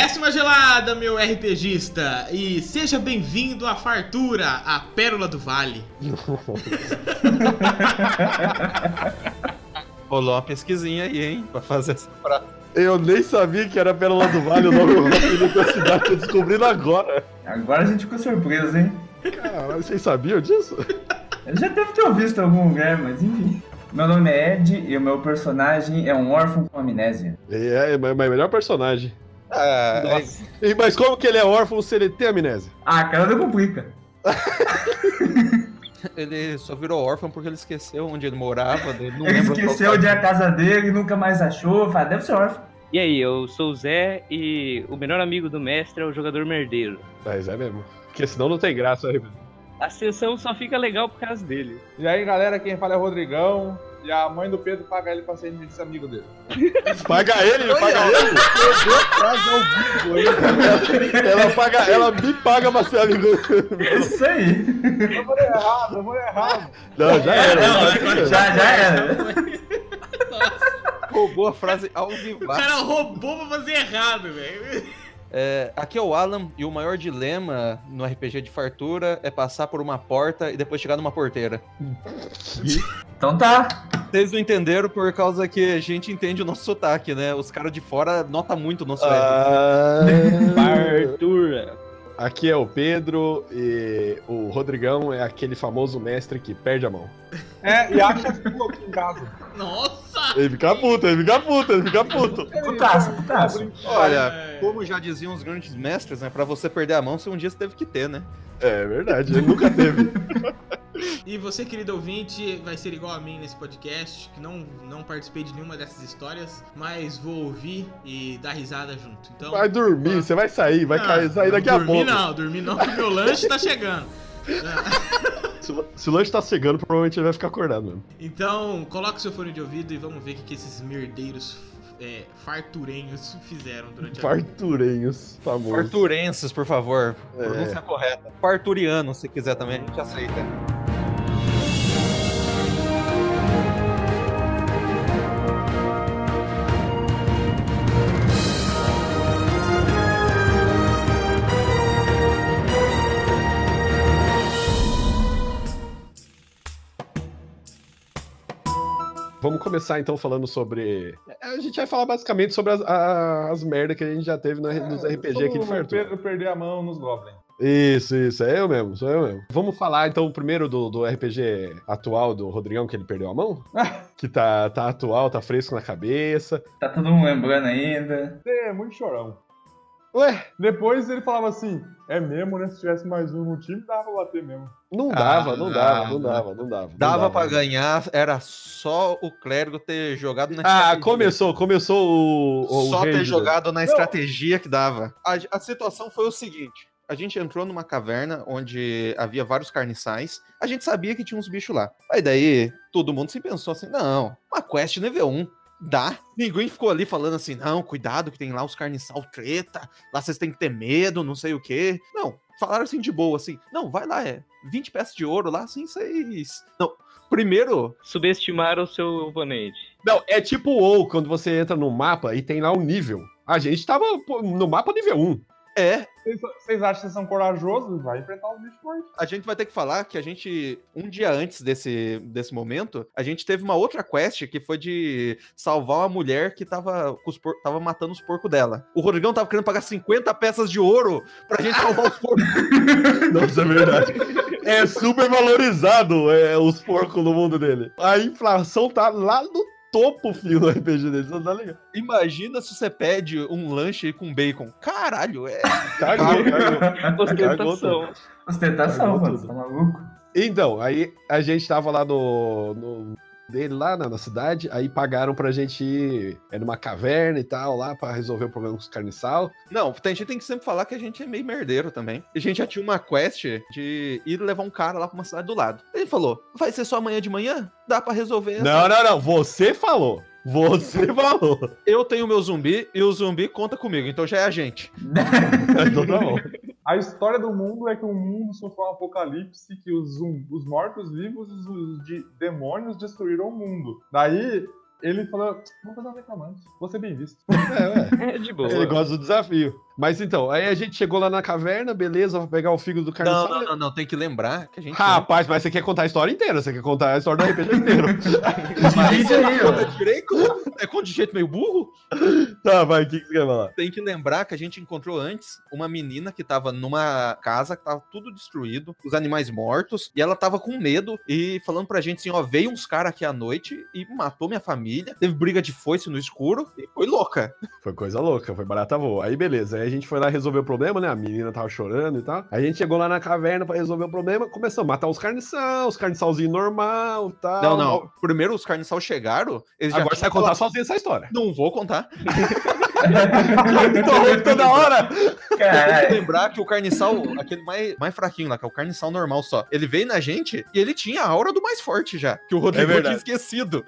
Décima gelada, meu RPGista, e seja bem-vindo à Fartura, a Pérola do Vale. Rolou uma pesquisinha aí, hein? Pra fazer essa frase. Eu nem sabia que era Pérola do Vale o nome da cidade, tô descobrindo agora. Agora a gente ficou surpreso, hein? Caralho, vocês sabiam disso? Eu já deve ter visto em algum lugar, mas enfim. Meu nome é Ed e o meu personagem é um órfão com amnésia. É, é, mas mas melhor personagem. Ah. E- Mas como que ele é órfão se ele tem amnésia? Ah, cara, não complica. ele só virou órfão porque ele esqueceu onde ele morava. Ele não Ele esqueceu onde é a casa dele e nunca mais achou. Fala, deve ser órfão. E aí, eu sou o Zé e o melhor amigo do mestre é o jogador merdeiro. Mas é mesmo. Porque senão não tem graça aí. A sessão só fica legal por causa dele. E aí, galera, quem fala é o Rodrigão. E a mãe do Pedro paga ele pra ser esse amigo dele. Paga ele, ele paga ele. Ela, paga, ela me paga pra ser amigo. É isso aí. Eu falei errado, eu falei errado. Não, já era. Não, já. Já, era. Roubou a frase ao O vivo. cara roubou pra fazer errado, velho. É, aqui é o Alan e o maior dilema no RPG de fartura é passar por uma porta e depois chegar numa porteira. Então tá. Vocês não entenderam por causa que a gente entende o nosso sotaque, né? Os caras de fora notam muito o nosso. Ah, Fartura. aqui é o Pedro e o Rodrigão é aquele famoso mestre que perde a mão. É, e acha que aqui em casa. Nossa! Ele fica puto, ele fica puto, ele fica puto. Putaço, putaço. Olha, É. como já diziam os grandes mestres, né? Pra você perder a mão, você um dia você teve que ter, né? É verdade, ele nunca teve. E você, querido ouvinte, vai ser igual a mim nesse podcast, que não, não participei de nenhuma dessas histórias, mas vou ouvir e dar risada junto. Então, Vai dormir, você vai sair, vai Ah, cair, sair daqui a dormir pouco. não, dormir não, porque meu lanche tá chegando. Se, o- se o lanche tá chegando, provavelmente ele vai ficar acordado mesmo. Então, coloca o seu fone de ouvido e vamos ver o que, que esses merdeiros é, farturenhos fizeram durante a Farturenhos, famoso. Farturenses, por favor. É. Pronúncia correta. Farturiano, se quiser também, a gente aceita. Vamos começar então falando sobre. A gente vai falar basicamente sobre as, a- as merdas que a gente já teve na- nos RPG aqui de o Fartura. Pedro perder a mão nos Goblins. Isso, isso, é eu mesmo, sou eu mesmo. Vamos falar então primeiro do, do RPG atual do Rodrigão, que ele perdeu a mão? que tá, tá atual, tá fresco na cabeça. Tá todo mundo lembrando ainda. É muito chorão. Ué, Depois ele falava assim: é mesmo, né? Se tivesse mais um no time, dava pra bater mesmo. não dava, não Ah, dava, não dava, não dava. não Dava pra ganhar, era só o clérigo ter jogado na Ah, começou, começou o. o Só ter ranger. jogado na estratégia que dava. A, a situação foi o seguinte: a gente entrou numa caverna onde havia vários carniçais. A gente sabia que tinha uns bichos lá. Aí daí todo mundo se pensou assim: não, uma quest nível 1. Dá. Ninguém ficou ali falando assim, não, cuidado que tem lá os carniçal treta, lá vocês têm que ter medo, não sei o quê. Não, falaram assim de boa, assim, não, vai lá, é 20 peças de ouro lá, assim, vocês... Não, primeiro, Subestimaram o seu oponente. Não, é tipo o WoW, quando você entra no mapa e tem lá um nível. A gente tava no mapa nível 1. É, Vocês, acham que vocês são corajosos? Vai enfrentar os bichos fortes. a gente vai ter que falar que a gente, um dia antes desse, desse momento, a gente teve uma outra quest que foi de salvar uma mulher que tava, com os por- tava matando os porcos dela. O Rodrigão tava querendo pagar 50 peças de ouro pra gente salvar os porcos. Nossa, é verdade. É super valorizado é, os porcos no mundo dele. A inflação tá lá no topo o fio no RPG dele, não tá ligado? Imagina se você pede um lanche com bacon. Caralho, é. Cagou, cagou. Ostentação. Ostentação, mano. Tá maluco? Então, aí a gente tava lá no, no dele lá na, na cidade, aí pagaram pra gente ir é, numa caverna e tal, lá pra resolver o problema com os carniçal. Não, a gente tem que sempre falar que a gente é meio merdeiro também. A gente já tinha uma quest de ir levar um cara lá pra uma cidade do lado. Ele falou: vai ser só amanhã de manhã? Dá pra resolver essa Não, não, não, você falou. Você falou. Eu tenho meu zumbi e o zumbi conta comigo, então já é a gente. Então tá bom. A história do mundo é que o mundo sofreu um apocalipse, que os, os mortos-vivos e os de- demônios destruíram o mundo. Daí ele falou: vou fazer um reclamante, vou ser bem visto. É, ué. É de boa. Ele gosta do desafio. Mas então, aí a gente chegou lá na caverna, beleza, pra pegar o fígado do Não, carniçal. não, não, não, tem que lembrar que a gente. Rapaz, mas você quer contar a história inteira, você quer contar a história do RPG inteiro. Mas Isso aí, não conta ó. direito? É conta de jeito meio burro? tá, vai, o que, que você quer falar? Tem que lembrar que a gente encontrou antes uma menina que tava numa casa que tava tudo destruído, os animais mortos, e ela tava com medo e falando pra gente assim: ó, veio uns caras aqui à noite e matou minha família, teve briga de foice no escuro e foi louca. Foi coisa louca, foi barata voa. Aí beleza, aí a gente foi lá resolver o problema, né? A menina tava chorando e tal. Aí a gente chegou lá na caverna pra resolver o problema, começamos a matar os carniçal, os carniçalzinho normal e tal. Não, não. Primeiro os carniçal chegaram, eles já Agora você vai contar falado- sozinho essa história. Não vou contar. Tô rouco toda hora. Tem que Caralho. lembrar que o carniçal, aquele mais, mais fraquinho lá, que é o carniçal normal só, ele veio na gente e ele tinha a aura do mais forte já, que o Rodrigo tinha verdade. esquecido.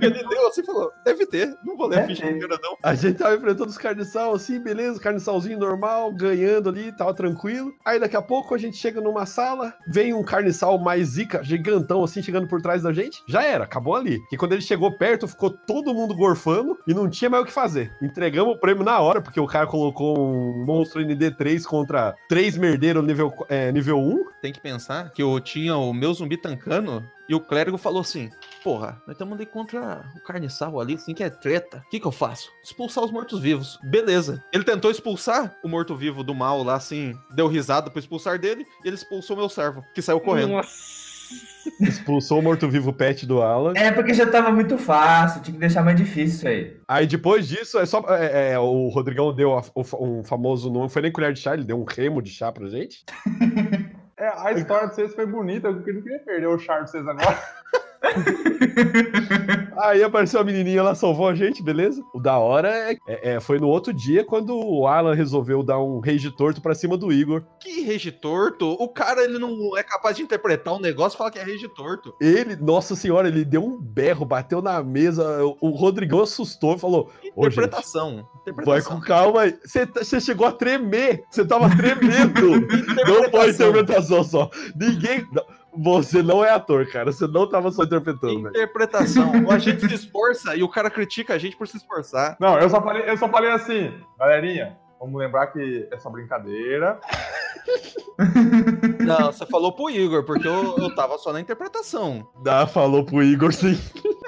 Ele deu assim e falou: deve ter, não vou ler a ficha inteira não. A gente tava enfrentando os carniçal assim, beleza, carniçalzinho normal, ganhando ali, tava tranquilo. Aí daqui a pouco a gente chega numa sala, vem um carniçal mais zica, gigantão assim, chegando por trás da gente. Já era, acabou ali. E quando ele chegou perto, ficou todo mundo gorfando e não tinha mais o que fazer. Entregamos o prêmio na hora, porque o cara colocou um monstro ND3 contra três merdeiros nível, é, nível 1. Tem que pensar que eu tinha o meu zumbi tancando e o clérigo falou assim: Porra, nós estamos ali contra o carniçal ali, assim que é treta. O que, que eu faço? Expulsar os mortos-vivos. Beleza. Ele tentou expulsar o morto-vivo do mal lá, assim, deu risada pra expulsar dele e ele expulsou meu servo, que saiu correndo. Nossa. Expulsou o morto-vivo pet do Alan. É porque já tava muito fácil, tinha que deixar mais difícil isso aí. Aí depois disso, é só. é, é, o Rodrigão deu a- o um famoso. Não foi nem colher de chá, ele deu um remo de chá pra gente. A história de vocês foi bonita, eu não queria perder o char de vocês agora. Aí apareceu a menininha, ela salvou a gente, beleza? O da hora é, é- é, foi no outro dia quando o Alan resolveu dar um rage torto pra cima do Igor. Que rege torto. O cara, ele não é capaz de interpretar um negócio e fala que é rege torto. Ele, nossa senhora, ele deu um berro, bateu na mesa. O, o Rodrigão assustou e falou: Ô, gente, Interpretação. vai interpretação. com calma aí. Você tá- você chegou a tremer, você tava tremendo. não foi interpretação só. Ninguém. não, Você não é ator, cara. Você não tava só interpretando, velho. Interpretação. A gente se esforça e o cara critica a gente por se esforçar. Não, eu só falei, eu só falei assim, galerinha, vamos lembrar que é só brincadeira. Não, você falou pro Igor, porque eu, eu tava só na interpretação. Dá, falou pro Igor sim.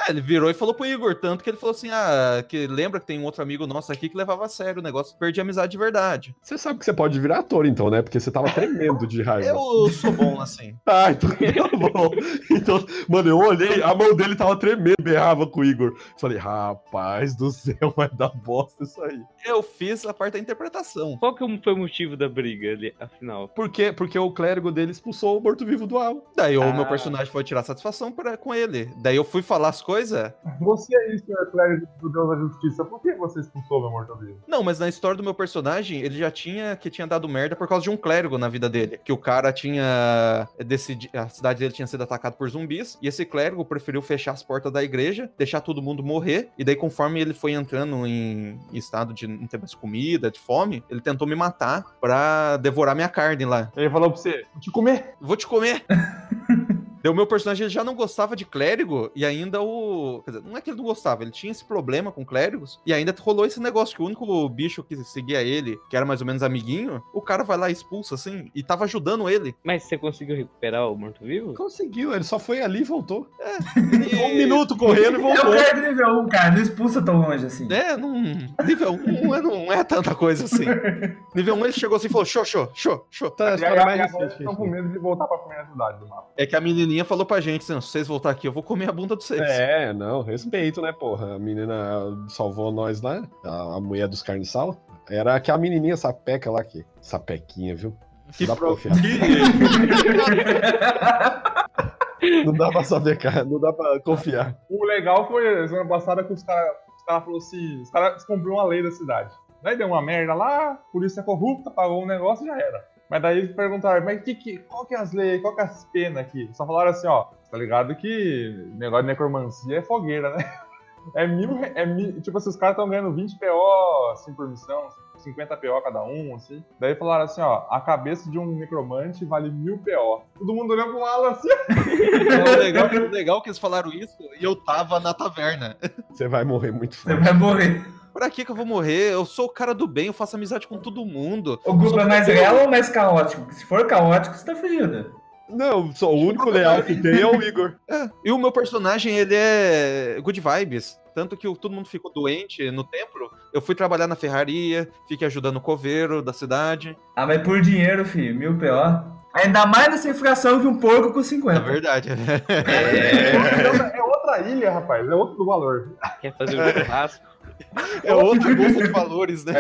É, ele virou e falou pro Igor, tanto que ele falou assim: ah, que lembra que tem um outro amigo nosso aqui que levava a sério o negócio, perdi a amizade de verdade. Você sabe que você pode virar ator, então, né? Porque você tava tremendo de raiva. Eu sou bom assim. Ah, então tá bom. Então, mano, eu olhei, a mão dele tava tremendo, berrava com o Igor. Falei, rapaz do céu, vai dar bosta isso aí. Eu fiz a parte da interpretação. Qual que foi o motivo da briga ali, afinal? Por quê? Porque o clérigo dele expulsou o morto-vivo do Al. Daí o Ah. meu personagem foi tirar satisfação pra, com ele. Daí eu fui falar as coisas. Você aí, senhor clérigo do Deus da Justiça, por que você expulsou meu morto-vivo? Não, mas na história do meu personagem, ele já tinha que tinha dado merda por causa de um clérigo na vida dele. Que o cara tinha decidido. A cidade dele tinha sido atacada por zumbis. E esse clérigo preferiu fechar as portas da igreja, deixar todo mundo morrer. E daí, conforme ele foi entrando em estado de não ter mais comida, de fome, ele tentou me matar pra devorar minha carne lá. Ele falou pra você, vou te comer. Vou te comer! Daí o meu personagem ele já não gostava de clérigo e ainda o. Quer dizer, não é que ele não gostava, ele tinha esse problema com clérigos e ainda rolou esse negócio que o único bicho que seguia ele, que era mais ou menos amiguinho, o cara vai lá e expulsa assim e tava ajudando ele. Mas você conseguiu recuperar o morto-vivo? Conseguiu, ele só foi ali e voltou. E- Um minuto correndo e É o voltou. clérigo nível 1, cara, não expulsa tão longe assim. É, não. Nível 1 é- não é tanta coisa assim. Nível 1 ele chegou assim e falou: show, show, show, show. Tá, a E mais estão gente com medo de voltar pra primeira cidade do mapa. É que a menininha menininha falou pra gente, se vocês voltar aqui, eu vou comer a bunda de vocês. É, não, respeito, né, porra? A menina salvou nós lá, a, a mulher dos carniçal. Era aquela menininha sapeca lá que. Sapequinha, viu? Que Não dá pra pro- confiar. Não dá pra saber, cara. Não dá pra confiar. O legal foi semana passada que os caras os cara falaram assim: os caras cumpriram uma lei da cidade. Daí deu uma merda lá, polícia corrupta, pagou um negócio e já era. Mas daí eles perguntaram, mas que, que, qual que é as leis, qual que é as penas aqui? Só falaram assim, ó, tá ligado que negócio de necromancia é fogueira, né? É mil, é mil tipo assim, os caras estão ganhando 20 PO, assim, por missão, 50 PO cada um, assim. Daí falaram assim, ó, a cabeça de um necromante vale mil PO. Todo mundo olhando pro Alan assim, Não, o legal, legal que eles falaram isso e eu tava na taverna. Você vai morrer muito Você vai morrer. Pra que que eu vou morrer? Eu sou o cara do bem, eu faço amizade com todo mundo. O grupo é mais real ou mais caótico? Se for caótico, você tá fudido. Não, só o único leal que tem é o Igor. É, E o meu personagem, ele é good vibes. Tanto que todo mundo ficou doente no templo. Eu fui trabalhar na ferraria, fiquei ajudando o coveiro da cidade. Ah, mas por dinheiro, filho, mil PO. Ainda mais nessa inflação que um porco com É 50. verdade. é outra ilha, rapaz, é outro valor. Quer fazer um churrasco? É outra bolsa de valores, né?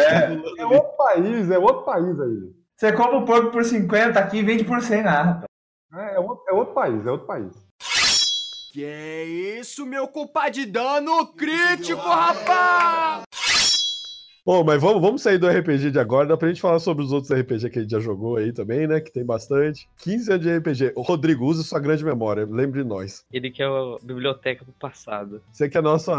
É outro país, é outro país aí. Você compra um porco por 50 aqui e vende por 100 lá, rapaz. É, é outro, é outro país, é outro país. Que é isso, meu culpa de dano crítico, rapaz! Bom, mas vamos, vamos sair do RPG de agora, dá pra gente falar sobre os outros RPG que a gente já jogou aí também, né? Que tem bastante. 15 anos de RPG. O Rodrigo, usa sua grande memória, lembre de nós. Ele que é a biblioteca do passado. Você que a nossa.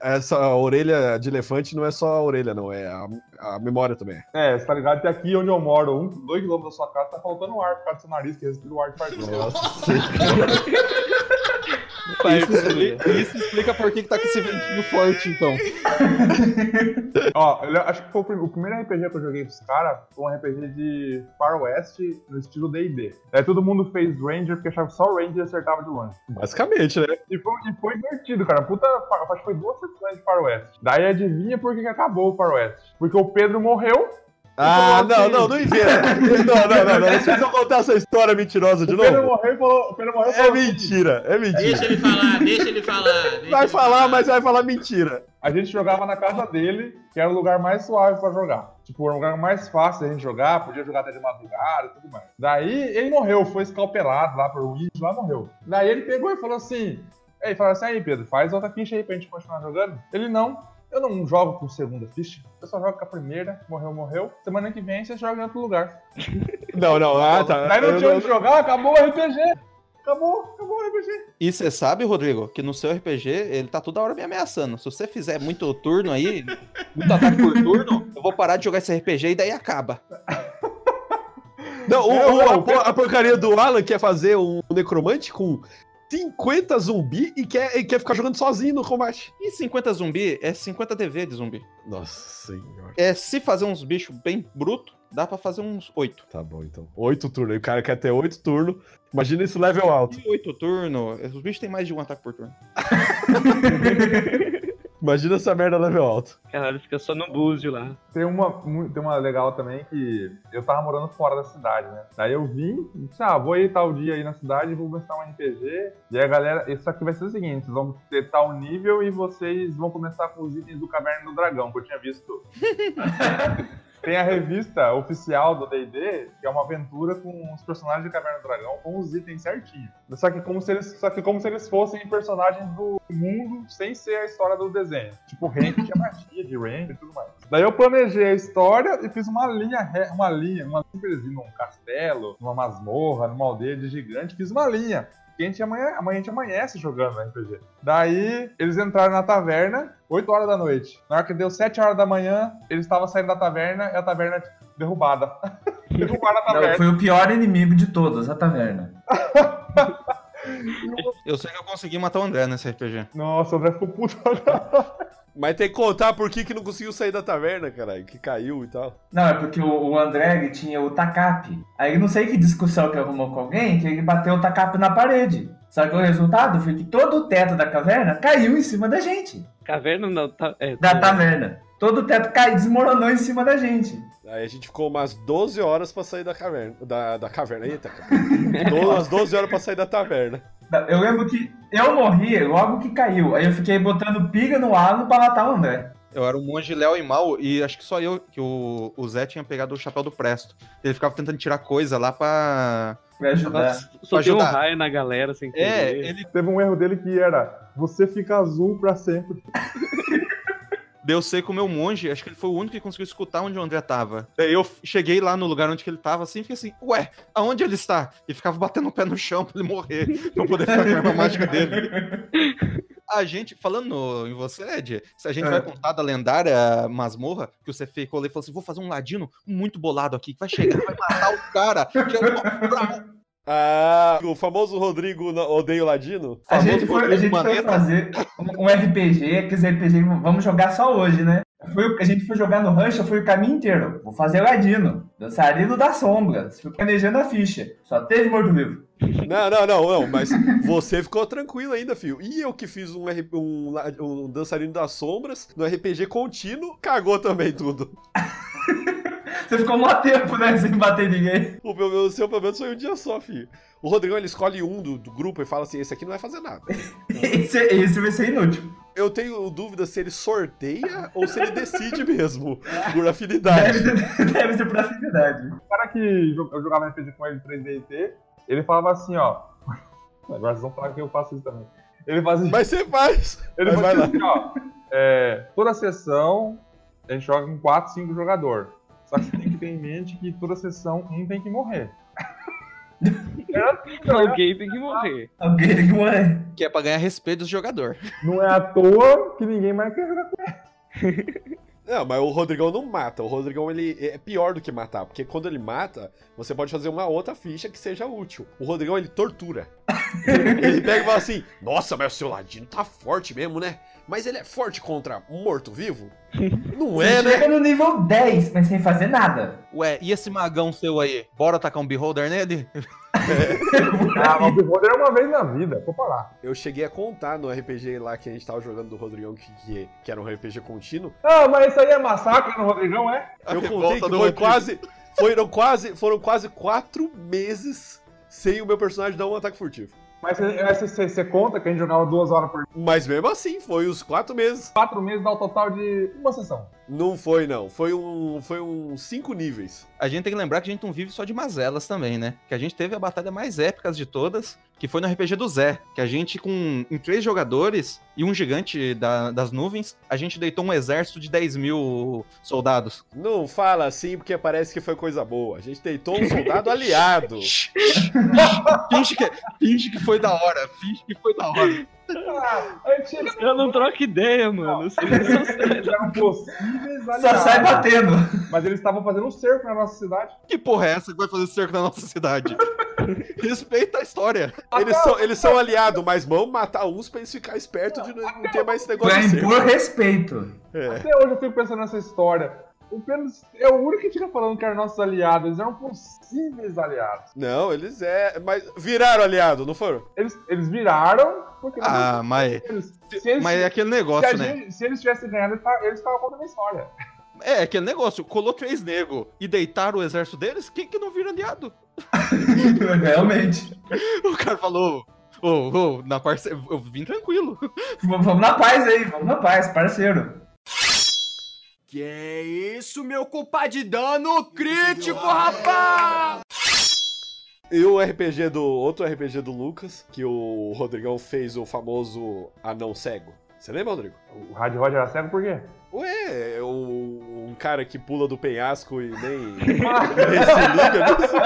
Essa orelha de elefante não é só a orelha, não, é a, a memória também. É, você tá ligado que aqui onde eu moro, um, dois quilômetros da sua casa, tá faltando ar por causa do seu nariz, que respira o ar de. Nossa, Isso explica, isso explica por que, que tá com esse ventinho forte, então. Ó, eu acho que foi o, prim- o primeiro RPG que eu joguei pros caras foi um RPG de Faroeste no estilo D&D. Aí todo mundo fez Ranger porque achava que só o Ranger acertava de longe. basicamente, né? E foi, e foi divertido, cara. Puta, acho que foi duas sessões de Faroeste. Daí adivinha por que, que acabou o Faroeste? Porque o Pedro morreu. Ah, não, não, não inventa. Não, não, não, não. Vocês vão contar essa história mentirosa de o novo? morreu e falou. O Pedro morreu e É falou assim, mentira, é mentira. Deixa ele falar, deixa ele falar. deixa Vai ele falar, mas vai falar mentira. A gente jogava na casa dele, que era o lugar mais suave pra jogar. Tipo, era o lugar mais fácil da gente jogar, podia jogar até de madrugada e tudo mais. Daí ele morreu, foi escalpelado lá pro Wind, lá morreu. Daí ele pegou e falou assim: Ei, falou assim, aí Pedro, faz outra ficha aí pra gente continuar jogando. Ele não. Eu não jogo com segunda ficha, eu só jogo com a primeira, morreu, morreu. Semana que vem você joga em outro lugar. Não, não, ah, tá. Daí não tinha onde jogar, acabou o RPG. Acabou, acabou o RPG. E você sabe, Rodrigo, que no seu RPG ele tá toda hora me ameaçando. Se você fizer muito turno aí, muito ataque por turno, eu vou parar de jogar esse RPG e daí acaba. Não, o- o- a, por- a porcaria do Alan quer fazer um necromante com 50 zumbi e quer, e quer ficar jogando sozinho no combate. E 50 zumbi é 50 TV de zumbi. Nossa senhora. É, se fazer uns bichos bem bruto, dá pra fazer uns 8. Tá bom, então. Oito turnos. Aí O cara quer ter oito turnos. Imagina esse level alto. E 8 turno, os bichos têm mais de um ataque por turno. Imagina essa merda level alto. Caralho, fica só no búzio lá. Tem uma, tem uma legal também que eu tava morando fora da cidade, né? Daí eu vim, disse, ah, vou ir tal dia aí na cidade, vou começar um RPG. E aí a galera, isso aqui vai ser o seguinte: vocês vão ter tal nível e vocês vão começar com os itens do Caverna do Dragão, que eu tinha visto. Tem a revista oficial do D&D, que é uma aventura com os personagens de Caverna do Dragão, com os itens certinho. Só que como se eles, só que como se eles fossem personagens do mundo, sem ser a história do desenho. Tipo, o Hank tinha magia de Ranger e tudo mais. Daí eu planejei a história e fiz uma linha, uma linha, uma simples num castelo, numa masmorra, numa aldeia de gigante, fiz uma linha. Que a gente amanhã, amanhã a gente amanhece jogando RPG. Daí eles entraram na taverna, 8 horas da noite. Na hora que deu 7 horas da manhã, eles estavam saindo da taverna e a taverna derrubada. Derrubaram a Não, taverna. foi o pior inimigo de todos, a taverna. Eu sei que eu consegui matar o André nesse RPG. Nossa, o André ficou puto. Mas tem que contar por que, que não conseguiu sair da taverna, caralho. Que caiu e tal. Não, é porque o, o André tinha o tacape. Aí não sei que discussão que arrumou com alguém, que ele bateu o tacape na parede. Só que o resultado foi que todo o teto da caverna caiu em cima da gente. Caverna não, tá. É, Da taverna. Todo o teto caiu, desmoronou em cima da gente. Aí a gente ficou umas 12 horas pra sair da caverna. Da, da caverna, eita, cara. Umas 12 horas pra sair da taverna. Eu lembro que eu morri logo que caiu. Aí eu fiquei botando piga no halo pra matar o André. Eu era um monge Léo e mal, e acho que só eu, que o, o Zé tinha pegado o chapéu do Presto. Ele ficava tentando tirar coisa lá pra. Pra ajudar. Soltei um ajudar. raio na galera sem É, querer. ele Teve um erro dele que era: você fica azul pra sempre. deu seco o meu monge, acho que ele foi o único que conseguiu escutar onde o André tava. Daí eu cheguei lá no lugar onde que ele tava, assim, e fiquei assim, ué, aonde ele está? E ficava batendo o pé no chão pra ele morrer, pra eu poder ficar com a arma mágica dele. A gente, falando no- em você, Ed, se a gente É. vai contar da lendária masmorra, que você ficou ali e falou assim, vou fazer um ladino muito bolado aqui, que vai chegar, vai matar o cara. que é o- Ah, o famoso Rodrigo na- odeia o Ladino? A gente, foi, a gente foi fazer um RPG, aqueles RPG, vamos jogar só hoje, né? Foi o- a gente foi jogar no Rancho, foi o caminho inteiro. Vou fazer Ladino, dançarino das sombras. Fui planejando a ficha. Só teve morto-vivo. Não, não, não, não, mas você ficou tranquilo ainda, filho. E eu que fiz um, um, um dançarino das sombras no RPG contínuo, cagou também tudo. Você ficou mó tempo, né, sem bater ninguém. O, meu, o seu pelo menos foi um dia só, filho. O Rodrigão ele escolhe um do, do grupo e fala assim: esse aqui não vai fazer nada. Esse, esse vai ser inútil. Eu tenho dúvida se ele sorteia ou se ele decide mesmo, por afinidade. Deve ser, deve ser por afinidade. O cara que eu jogava RPG com ele 3DT, ele falava assim, ó. Agora vocês vão falar que eu faço isso também. Ele fazia. Mas você faz! Ele fazia assim, ó. é, toda sessão a gente joga com 4, 5 jogadores. Só que você tem que ter em mente que toda sessão um tem que morrer. Assim, cara. Alguém tem que morrer. Alguém tem que morrer. Que é pra ganhar respeito do jogador. Não é à toa que ninguém mais quer jogar com ele. Não, mas o Rodrigão não mata. O Rodrigão ele é pior do que matar, porque quando ele mata, você pode fazer uma outra ficha que seja útil. O Rodrigão ele tortura. ele pega e fala assim: Nossa, mas o seu ladino tá forte mesmo, né? Mas ele é forte contra morto-vivo? Não é, né? chega no nível 10, mas sem fazer nada. Ué, e esse magão seu aí? Bora tacar um beholder nele? Ah, mas o Beholder é uma vez na vida, vou parar. Eu cheguei a contar no RPG lá que a gente tava jogando do Rodrigão, que, que, que era um RPG contínuo. Ah, mas isso aí é massacre no Rodrigão, é? A eu contei que foi Rodrigo. quase. Foram quase, foram quase quatro meses sem o meu personagem dar um ataque furtivo. Mas você- você você conta que a gente jogava duas horas por Mas mesmo assim, foi os quatro meses. quatro meses, dá o total de uma sessão. Não foi, não. Foi um. Foi um cinco níveis. A gente tem que lembrar que a gente não vive só de mazelas também, né? Que a gente teve a batalha mais épica de todas, que foi no RPG do Zé. Que a gente, com em três jogadores e um gigante da- das nuvens, a gente deitou um exército de 10 mil soldados. Não fala assim porque parece que foi coisa boa. A gente deitou um soldado aliado. finge, que, finge que foi da hora, finge que foi da hora. Eu não troco ideia, mano. Não são sérios. Eles eram possíveis Só sai batendo. Mas eles estavam fazendo um cerco na nossa cidade. Que porra é essa que vai fazer cerco na nossa cidade? Respeita a história. Eles são, eles são aliados, mas vão matar uns pra eles ficarem espertos de não, não ter mais esse negócio ser. impor respeito. É. Até hoje eu fico pensando nessa história. O é o único que fica falando que eram nossos aliados. Eles eram possíveis aliados. Não, eles é. Mas viraram aliado, não foram? Eles, eles viraram porque... Ah, mas, eles, se, eles, mas é aquele se, negócio, né? gente- se eles tivessem ganhado, eles estavam- contando a história. É, aquele negócio. Colou três negros e deitaram o exército deles, quem que não vira aliado? Realmente. O cara falou. Ô, ô, na parce... eu vim tranquilo. Vamos na paz aí, vamos na paz, parceiro. Que é isso, meu culpa de dano crítico, rapaz! E o RPG do. Outro RPG do Lucas, que o Rodrigão fez o famoso anão cego. Você lembra, Rodrigo? O Rádio Roger era cego por quê? Ué, é o, um cara que pula do penhasco e nem, nem se liga nisso.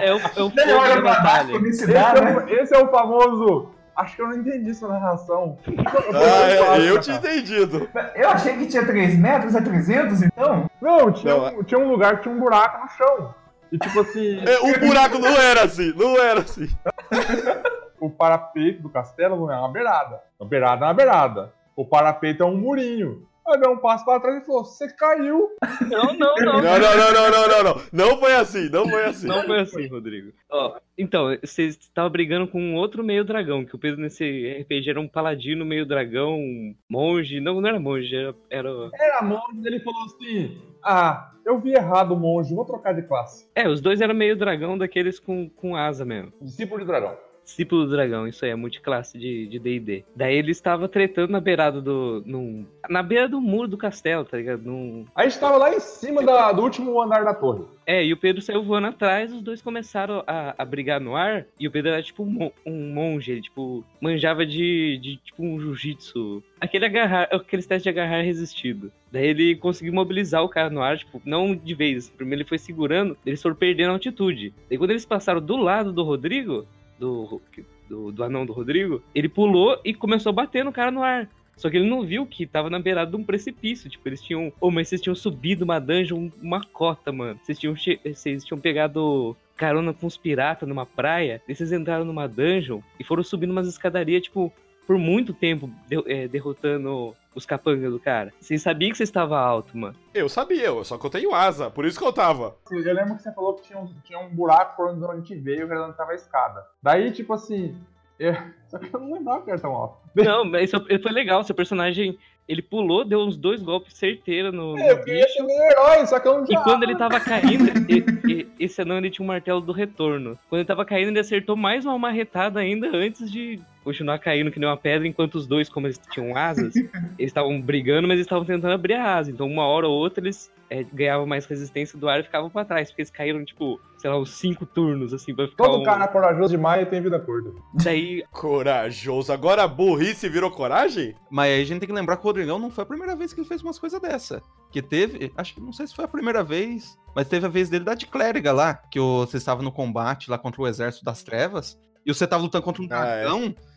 É o, é o fogo da batalha. Esse é, né? o, esse é o famoso... Acho que eu não entendi sua narração. Ah, é, eu tinha entendido. Eu achei que tinha 3 metros, é 300 então? Não, tinha, Não, um, tinha um lugar que tinha um buraco no chão. E tipo assim, É, o buraco não era assim, não era assim. o parapeito do castelo não é uma beirada. Uma beirada é uma beirada. O parapeito é um murinho. Aí deu um passo pra trás e falou: Você caiu. Não, não, não. Não, não, não, não, não, não, não. Não foi assim, não foi assim. Não foi assim, Rodrigo. Ó, então, você estava brigando com um outro meio dragão, que o Pedro nesse RPG era um paladino, meio dragão, monge. Não, não era monge, era. era... Era monge, ele falou assim: Ah, eu vi errado o monge, vou trocar de classe. É, os dois eram meio dragão daqueles com, com asa mesmo. Discípulo de dragão. Discípulo do dragão, isso aí, é multiclasse de de D&D. Daí ele estava tretando na beirada do... Num, na beira do muro do castelo, tá ligado? Num... A gente tava lá em cima da- do último andar da torre. É, e o Pedro saiu voando atrás, os dois começaram a, a brigar no ar, e o Pedro era tipo um, um monge, ele tipo, manjava de, de tipo um jiu-jitsu. Aquele agarrar, aqueles testes de agarrar resistido. Daí ele conseguiu mobilizar o cara no ar, tipo, não de vez. Primeiro ele foi segurando, eles foram perdendo a altitude. Daí quando eles passaram do lado do Rodrigo, do, do, do anão do Rodrigo, ele pulou e começou a bater no cara no ar. Só que ele não viu que tava na beirada de um precipício. Tipo, eles tinham. Ô, mas vocês tinham subido uma dungeon, uma cota, mano. Vocês tinham, che- vocês tinham pegado carona com os piratas numa praia. E vocês entraram numa dungeon e foram subindo umas escadarias, tipo, por muito tempo, de- é, derrotando os capangas do cara. Vocês sabiam que você estava alto, mano. Eu sabia, eu- só que eu tenho asa, por isso que eu tava. Eu lembro que você falou que tinha um, tinha um buraco por onde a gente veio, que era onde tava a escada. Daí, tipo assim. é, Só que eu não lembrava que era tão alto. Não, mas isso foi legal. Seu personagem, ele pulou, deu uns dois golpes certeira no, É, Eu queria bicho. ser meu herói, só que eu não E tinha. quando ele tava caindo, e- e- esse anão ele tinha um martelo do retorno. Quando ele tava caindo, ele acertou mais uma marretada ainda antes de continuar caindo que nem uma pedra, enquanto os dois, como eles tinham asas, eles estavam brigando, mas eles estavam tentando abrir a asa. Então, uma hora ou outra, eles é, ganhavam mais resistência do ar e ficavam pra trás, porque eles caíram, tipo, sei lá, uns cinco turnos, assim, pra ficar Todo um... cara corajoso demais tem vida curta. Daí, Corajoso. Agora a burrice virou coragem? Mas aí a gente tem que lembrar que o Rodrigão não foi a primeira vez que ele fez umas coisas dessa. Que teve, acho que não sei se foi a primeira vez, mas teve a vez dele da de clériga lá, que você estava no combate lá contra o exército das trevas, e você tava lutando contra um Ah, é.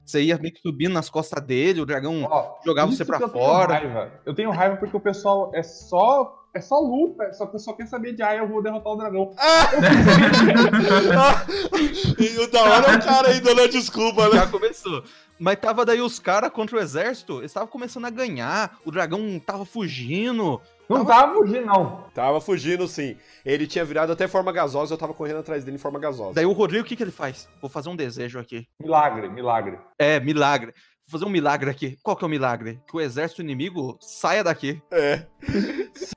Você ia meio que subindo nas costas dele, o dragão Ó, jogava você pra eu tenho fora. Raiva. Eu tenho raiva porque o pessoal é só. É só luta, só, só quer saber de ah, eu vou derrotar o dragão. e o da hora é o cara aí dando a desculpa, né? Já começou. Mas tava daí os caras contra o exército, eles estavam começando a ganhar, o dragão tava fugindo. Não tava fugindo, não. Tava fugindo, sim. Ele tinha virado até forma gasosa, eu tava correndo atrás dele em forma gasosa. Daí o Rodrigo, o que que ele faz? Vou fazer um desejo aqui. Milagre, milagre. É, milagre. Vou fazer um milagre aqui. Qual que é o milagre? Que o exército inimigo saia daqui. É.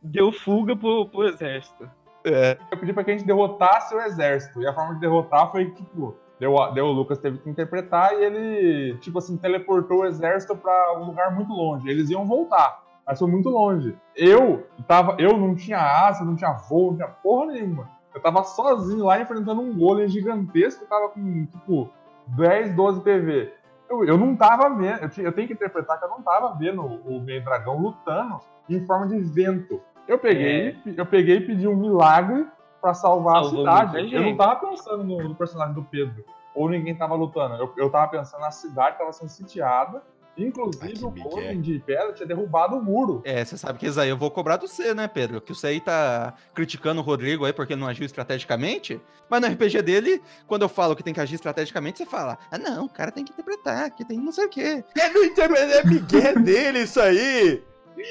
deu fuga pro, pro exército. É. Eu pedi pra que a gente derrotasse o exército. E a forma de derrotar foi, tipo, deu, deu, o Lucas teve que interpretar e ele, tipo assim, teleportou o exército pra um lugar muito longe. Eles iam voltar, mas foi muito longe. Eu tava, eu não tinha asa, não tinha voo, não tinha porra nenhuma. Eu tava sozinho lá enfrentando um golem gigantesco, tava com, tipo, 10, 12 PV. Eu, eu não tava vendo, eu, tinha- eu tenho que interpretar que eu não tava vendo o, o meio dragão lutando em forma de vento. Eu peguei, eu peguei e pedi um milagre pra salvar Salvou a cidade. Eu não tava pensando no, no personagem do Pedro. Ou ninguém tava lutando. Eu, eu tava pensando na cidade tava sendo sitiada. Inclusive, o golem de pedra tinha derrubado o muro. É, você sabe que isso aí eu vou cobrar do C, né, Pedro? Que você aí tá criticando o Rodrigo aí porque ele não agiu estrategicamente. Mas no RPG dele, quando eu falo que tem que agir estrategicamente, você fala: ah, não, o cara tem que interpretar, que tem não sei o quê. É, não interpreta, é migué dele isso aí.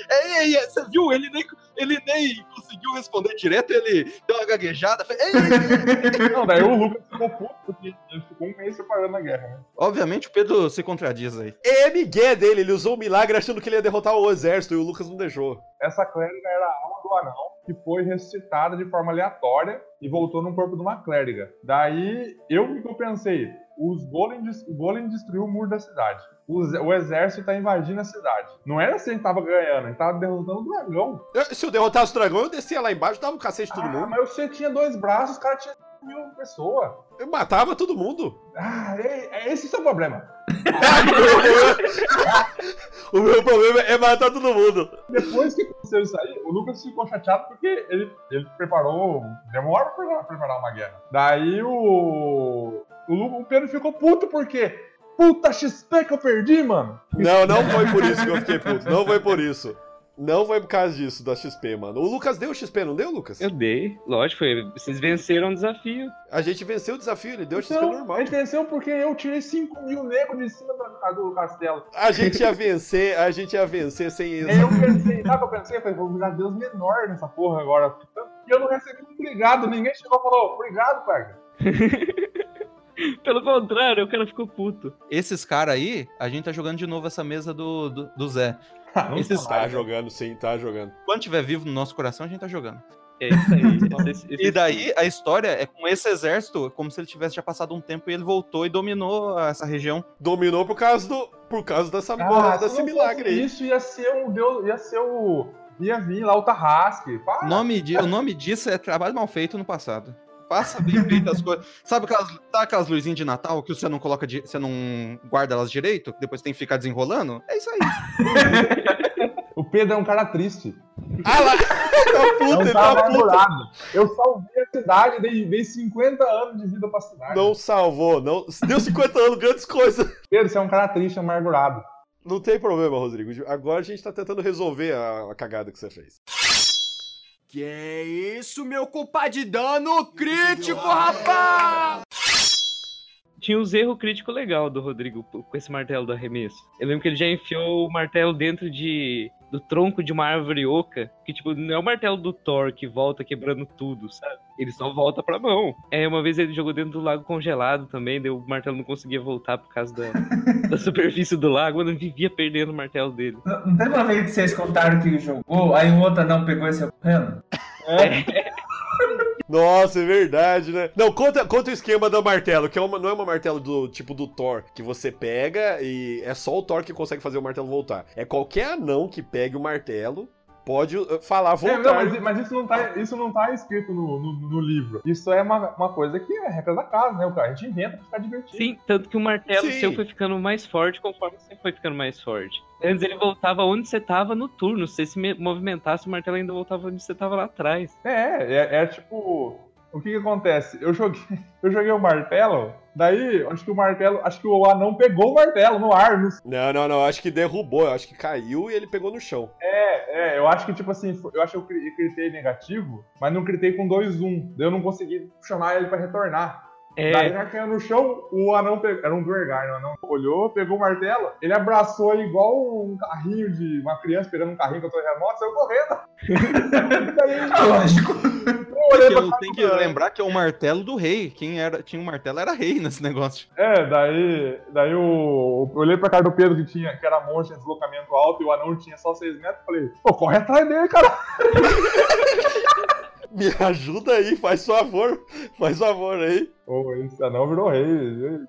É, é, é, você viu? Ele nem, ele nem conseguiu responder direto, ele deu uma gaguejada. fez, "Ei, ei, ei". Não, daí o Lucas ficou puto, porque ele ficou um mês separando a guerra, né? Obviamente o Pedro se contradiz aí. É migué dele, ele usou o milagre achando que ele ia derrotar o exército e o Lucas não deixou. Essa clériga era a alma do anão, que foi ressuscitada de forma aleatória e voltou no corpo de uma clériga. Daí, eu que pensei? Os golem, o golem destruiu o muro da cidade. O, exército tá invadindo a cidade. Não era assim que tava ganhando, gente tava derrotando o dragão. Eu- se eu derrotasse o dragão, eu descia lá embaixo, dava um cacete em todo Ah, mundo. mas você tinha dois braços, os caras tinham mil pessoas. Eu matava todo mundo. Ah, é, é esse o seu problema. o meu problema é matar todo mundo. Depois que aconteceu isso aí, o Lucas ficou chateado porque ele, ele preparou. Demora pra preparar- uma guerra. Daí o. O, o Pedro ficou puto porque. Puta XP que eu perdi, mano. Não, não foi por isso que eu fiquei puto. Não foi por isso. Não foi por causa disso, da XP, mano. O Lucas deu XP, não deu, Lucas? Eu dei, lógico, foi. Vocês venceram o desafio. A gente venceu o desafio, ele deu XP Então, normal. a gente venceu porque eu tirei 5 mil negros de cima da- do castelo. A gente ia vencer, a gente ia vencer sem isso. Eu pensei, sabe o que eu pensei? Eu falei, vou virar Deus menor nessa porra agora. E eu não recebi um obrigado, ninguém chegou e falou, obrigado, parça. Pelo contrário, o cara ficou puto. Esses caras aí, a gente tá jogando de novo essa mesa do, do, do Zé. Esses Tá jogando, sim, tá jogando. Quando tiver vivo no nosso coração, a gente tá jogando. É isso aí. Esse- esse- E daí a história é com esse exército, como se ele tivesse já passado um tempo e ele voltou e dominou essa região. Dominou por causa do. Por causa dessa Ah, desse milagre aí. Isso ia ser o Deus, ia ser o. Ia vir lá o Tarrasque. Nome, di- o nome disso é trabalho mal feito no passado. Passa bem feito as coisas. Sabe aquelas, sabe aquelas luzinhas de Natal que você não coloca, di- você não guarda elas direito? que Depois tem que ficar desenrolando? É isso aí. O Pedro é um cara triste. Ah lá! Tá É puto, um ele cara tá amargurado. Eu salvei a cidade, dei, dei 50 anos de vida pra cidade. Não salvou, não. Deu 50 anos, grandes coisas. Pedro, você é um cara triste, amargurado. Não tem problema, Rodrigo. Agora a gente tá tentando resolver a, a cagada que você fez. Que é isso, meu culpa de dano crítico, rapaz! Tinha uns erros críticos legal do Rodrigo com esse martelo do arremesso. Eu lembro que ele já enfiou o martelo dentro de do tronco de uma árvore oca, que tipo, não é o martelo do Thor que volta quebrando tudo, sabe? Ele só volta pra mão. É, uma vez ele jogou dentro do lago congelado também, daí o martelo não conseguia voltar por causa da, da superfície do lago, mano, vivia perdendo o martelo dele. Não, não tem uma vez que vocês contaram que jogou, aí o outro não pegou e saiu correndo? Nossa, é verdade, né? Não, conta, conta o esquema do martelo, que é uma, não é uma martelo do tipo do Thor, que você pega e é só o Thor que consegue fazer o martelo voltar. É qualquer anão que pegue o martelo pode uh, falar É, voltar. não, mas, mas isso, não tá, isso não tá escrito no, no, no livro. Isso é uma, uma coisa que é regra da casa, né? O cara, a gente inventa pra ficar divertido. Sim, tanto que o martelo Sim. seu foi ficando mais forte conforme você foi ficando mais forte. Antes ele voltava onde você tava no turno. Se você se me- movimentasse, o martelo ainda voltava onde você tava lá atrás. É, é, é tipo. O que que acontece? Eu joguei, eu joguei o martelo, daí acho que o martelo. Acho que o anão pegou o martelo no ar. Não Não, não, não, acho que derrubou, eu acho que caiu e ele pegou no chão. É, é, eu acho que, tipo assim, eu acho que eu cri- eu critei negativo, mas não critei com 2-1. Daí eu não consegui chamar ele pra retornar. É. Daí já caiu no chão, o anão pegou. Era um Dwergar, né? O anão olhou, pegou o martelo, ele abraçou igual um carrinho de. uma criança pegando um carrinho com a terremoto, saiu correndo. Daí, lógico. Eu tenho que lembrar que é o martelo do rei. Quem era, tinha o martelo era rei nesse negócio. É, daí, daí eu, eu olhei pra cara do Pedro que tinha, que era monge em deslocamento alto e o anão tinha só 6 metros, falei, pô, corre atrás dele, cara. Me ajuda aí, faz favor, faz favor aí. Pô, esse anão virou rei. Ele,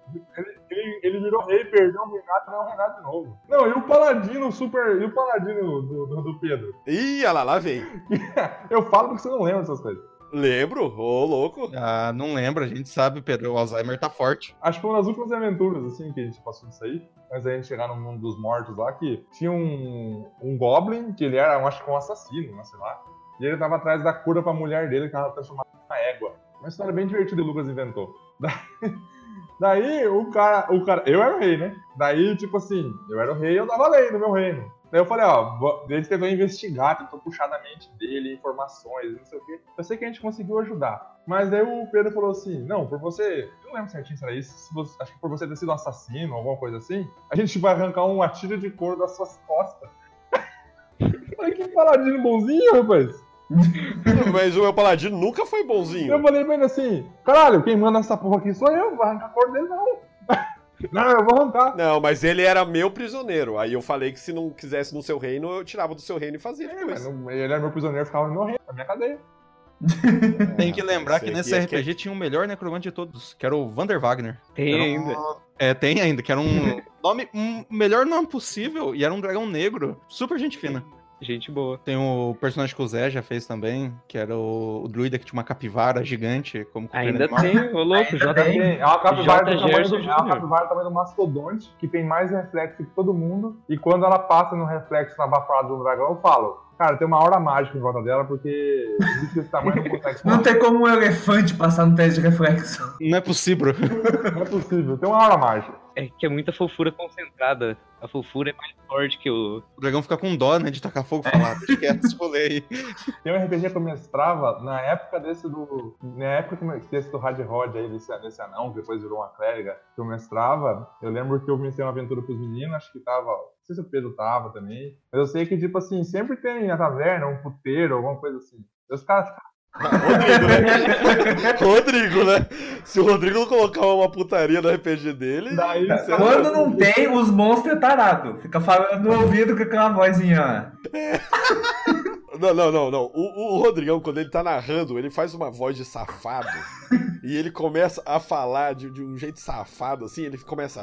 ele, ele virou rei, perdeu o Renato, não é o Renato de novo. Não, e o Paladino super. E o Paladino do, do, do Pedro? Ih, olha lá, lá vem. Eu falo porque você não lembra dessas coisas. Lembro, ô louco. Ah, não lembro, a gente sabe, Pedro. O Alzheimer tá forte. Acho que foi uma das últimas aventuras, assim, que a gente passou disso aí. Mas aí a gente chegar no mundo dos mortos lá, que tinha um, um Goblin, que ele era, eu acho que um assassino, né, sei lá. E ele tava atrás da cura pra mulher dele, que ela transformada numa égua. Uma história bem divertida que o Lucas inventou. Daí, daí o cara, o cara, eu era o rei, né? Daí, tipo assim, eu era o rei eu dava lei no meu reino. Daí eu falei, ó, ele tentou investigar, tentou puxar da mente dele informações, não sei o quê. Eu sei que a gente conseguiu ajudar. Mas daí o Pedro falou assim: não, por você. Eu não lembro certinho se era isso. você- acho que por você ter sido um assassino, alguma coisa assim, a gente vai arrancar uma tira de couro das suas costas. Falei, que paladino bonzinho, rapaz. Mas o meu paladino nunca foi bonzinho. Eu falei pra ele assim: caralho, quem manda essa porra aqui sou eu, vai arrancar a cor dele não. Não, eu vou arrancar. Não, mas ele era meu prisioneiro. Aí eu falei que se não quisesse no seu reino, eu tirava do seu reino e fazia É, depois. mas não- ele era meu prisioneiro, ficava no meu reino, na minha cadeia. Tem que lembrar que sei nesse que é RPG tinha o melhor necromante de todos, que era o Vander Wagner. Tem Era ainda. um- É, tem ainda, que era um nome, um melhor nome possível, e era um dragão negro. Super gente fina. Gente boa. Tem o personagem que o Zé já fez também, que era o, o druida que tinha uma capivara gigante. Como Ainda tem, ô louco, Ainda J. tem. É uma capivara do tamanho do, é uma Júnior. capivara do tamanho do mastodonte, que tem mais reflexo que todo mundo. E quando ela passa no reflexo na abafada do dragão, eu falo, cara, tem uma aura mágica em volta dela, porque existe esse tamanho não consegue Não tem como um elefante passar no teste de reflexo. Não é possível. Não é possível, tem uma aura mágica. É que é muita fofura concentrada A fofura é mais forte que o. O dragão fica com dó, né, de tacar fogo e falar, deixa quieto esse rolê aí. Tem um RPG que eu mestrava na época desse do. Na época que desse do Hard Rod aí, desse, desse anão, que depois virou uma clériga, que eu mestrava. Eu lembro que eu comecei uma aventura pros meninos, acho que tava. Não sei se o Pedro tava também. Mas eu sei que, tipo assim, sempre tem na taverna um puteiro, alguma coisa assim. E os caras Rodrigo, né? Rodrigo, né? Se o Rodrigo não colocar uma putaria no RPG dele. Daí, você- Quando não tem, os monstros é tarado. Fica falando no ouvido com aquela vozinha. Não, não, não, não. O, o Rodrigão, quando ele tá narrando, ele faz uma voz de safado. e ele começa a falar de, de um jeito safado, assim, ele começa.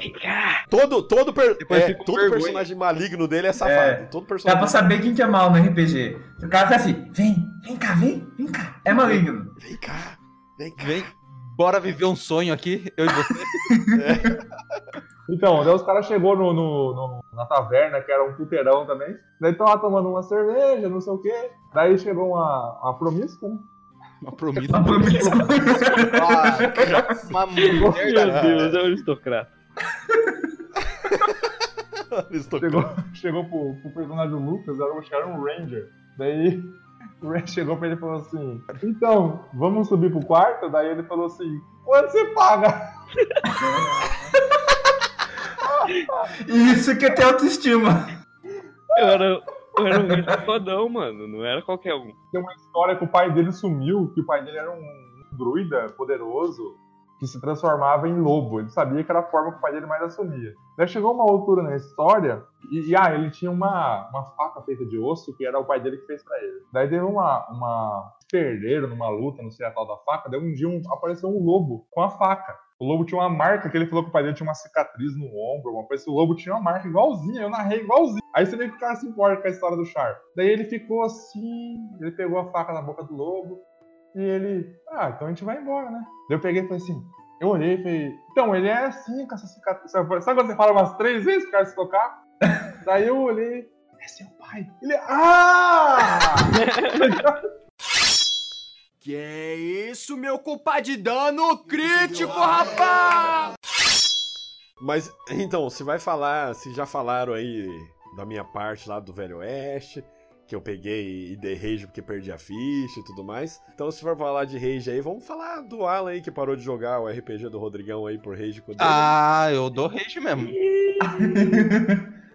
Todo, todo, per- é, todo vergonha. personagem maligno dele é safado. É. Todo Dá personagem. pra saber quem que é mal no RPG. O cara tá assim, vem, vem cá, vem, vem cá. É maligno. Vem cá, vem cá. Vem, bora viver um sonho aqui, eu e você. Então, daí os caras chegou no, no- no- na taverna, que era um puteirão também. Daí lá tomando uma cerveja, não sei o quê. Daí chegou uma, uma promíscua, né? Uma promessa. Uma promessa. Uma mulher da Meu Deus, é um aristocrata. Chegou, chegou pro, pro personagem do Lucas, era, era um Ranger. Daí o Ranger chegou pra ele e falou assim: Então, vamos subir pro quarto? Daí ele falou assim: Quanto você paga? Isso que é ter autoestima. Eu era, era um grande fodão, mano. Não era qualquer um. Tem uma história que o pai dele sumiu, que o pai dele era um druida poderoso que se transformava em lobo. Ele sabia que era a forma que o pai dele mais assumia. Daí chegou uma altura na história e, e, ah, ele tinha uma, uma faca feita de osso que era o pai dele que fez pra ele. Daí deu uma, uma perderam numa luta, não sei a tal da faca. Daí um dia um- apareceu um lobo com a faca. O lobo tinha uma marca que ele falou que o pai dele tinha uma cicatriz no ombro, alguma coisa. O lobo tinha uma marca igualzinha, eu narrei igualzinho. Aí você vê que o cara se importa com a história do Char. Daí ele ficou assim, ele pegou a faca na boca do lobo e ele, ah, então a gente vai embora, né? Daí eu peguei e falei assim, eu olhei e falei, então ele é assim com essa cicatriz. Sabe sabe quando você fala umas três vezes pro cara se tocar? Daí eu olhei, é seu pai. Ele, ah! Que isso, meu culpado de dano crítico, rapaz! Mas, então, se vai falar, se já falaram aí da minha parte lá do Velho Oeste, que eu peguei e dei rage porque perdi a ficha e tudo mais. Então, se for falar de rage aí, vamos falar do Alan aí que parou de jogar o RPG do Rodrigão aí por rage com o dele. Ah, eu dou rage mesmo.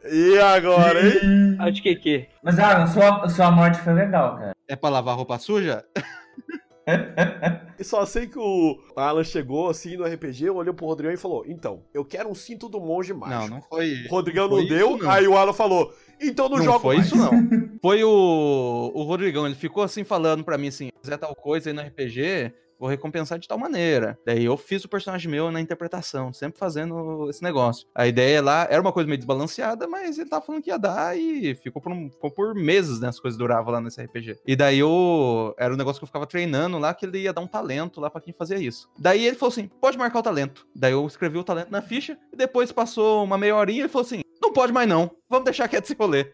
E agora, hein? Ah, de que que? Mas, ah, sua, sua morte foi legal, cara. É pra lavar roupa suja? E só sei que o Alan chegou assim no RPG, olhou pro Rodrigão e falou: Então, eu quero um cinto do monge mágico. Não, não foi. O Rodrigão foi não deu, isso, não. aí o Alan falou: Então não, Não jogo foi mais. isso, não. Foi o, o Rodrigão, ele ficou assim falando pra mim assim: se fizer tal coisa aí no RPG, vou recompensar de tal maneira. Daí eu fiz o personagem meu na interpretação, sempre fazendo esse negócio. A ideia lá era uma coisa meio desbalanceada, mas ele tava falando que ia dar e ficou por, um- ficou por meses, né? As coisas duravam lá nesse RPG. E daí eu. Era um negócio que eu ficava treinando lá, que ele ia dar um talento lá pra quem fazia isso. Daí ele falou assim: pode marcar o talento. Daí eu escrevi o talento na ficha, e depois passou uma meia horinha e ele falou assim: não pode mais não, vamos deixar quieto esse rolê.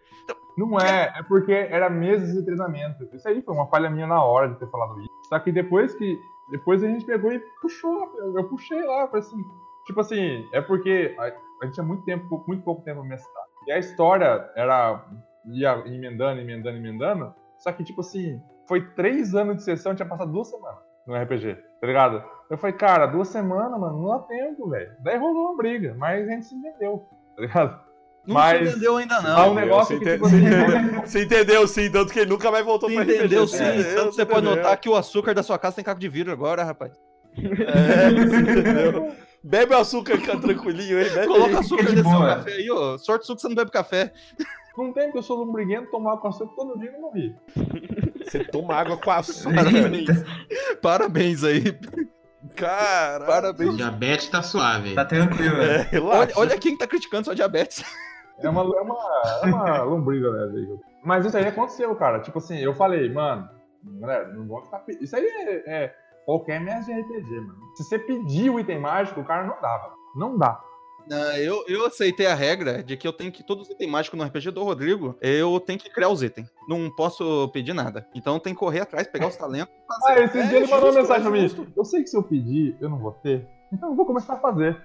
Não é, é porque era meses de treinamento. Isso aí foi uma falha minha na hora de ter falado isso. Só que depois que. Depois a gente pegou e puxou. Eu, puxei lá, assim. Tipo assim, é porque a, gente tinha muito tempo, muito pouco tempo pra mestrar. E a história era. ia emendando, emendando, emendando. Só que, tipo assim, foi três anos de sessão, tinha passado duas semanas no RPG, tá ligado? Eu falei, cara, duas semanas, mano, não dá tempo, velho. Daí rolou uma briga, mas a gente se entendeu, tá ligado? Não Mas- se entendeu ainda não. Há um negócio Você que, ente- tipo você assim, entendeu, você entendeu sim, tanto que ele nunca mais voltou Você pra entendeu RPG. sim. É, Tanto que você você pode entendeu. notar que o açúcar da sua casa tem caco de vidro agora, rapaz. É, você entendeu? Bebe o açúcar fica tranquilinho aí, bebe Coloca aí. açúcar nesse seu café aí, ó. Sorte que você não bebe café. Não tem, porque eu sou lombriguento, tomar com açúcar todo dia e não morri. Você toma água com açúcar. Parabéns aí. Cara, Parabéns. Diabetes tá suave. Tá tranquilo, é, né? relaxa. Olha, olha quem tá criticando sua diabetes. É uma, é uma, é uma lombriga, né? Mas isso aí aconteceu, cara. Tipo assim, eu falei, mano, galera, não vou ficar. Isso aí é, é qualquer mestre de RPG, mano. Se você pedir o item mágico, o cara não dá, mano. Não dá. Não, eu, eu aceitei a regra de que eu tenho que. Todos os itens mágicos no RPG do Rodrigo, eu tenho que criar os itens. Não posso pedir nada. Então tem que correr atrás, pegar os talentos e Ah, fazer. esse É dia ele mandou uma justo, mensagem é pra mim. justo. Eu sei que se eu pedir, eu não vou ter. Então eu vou começar a fazer.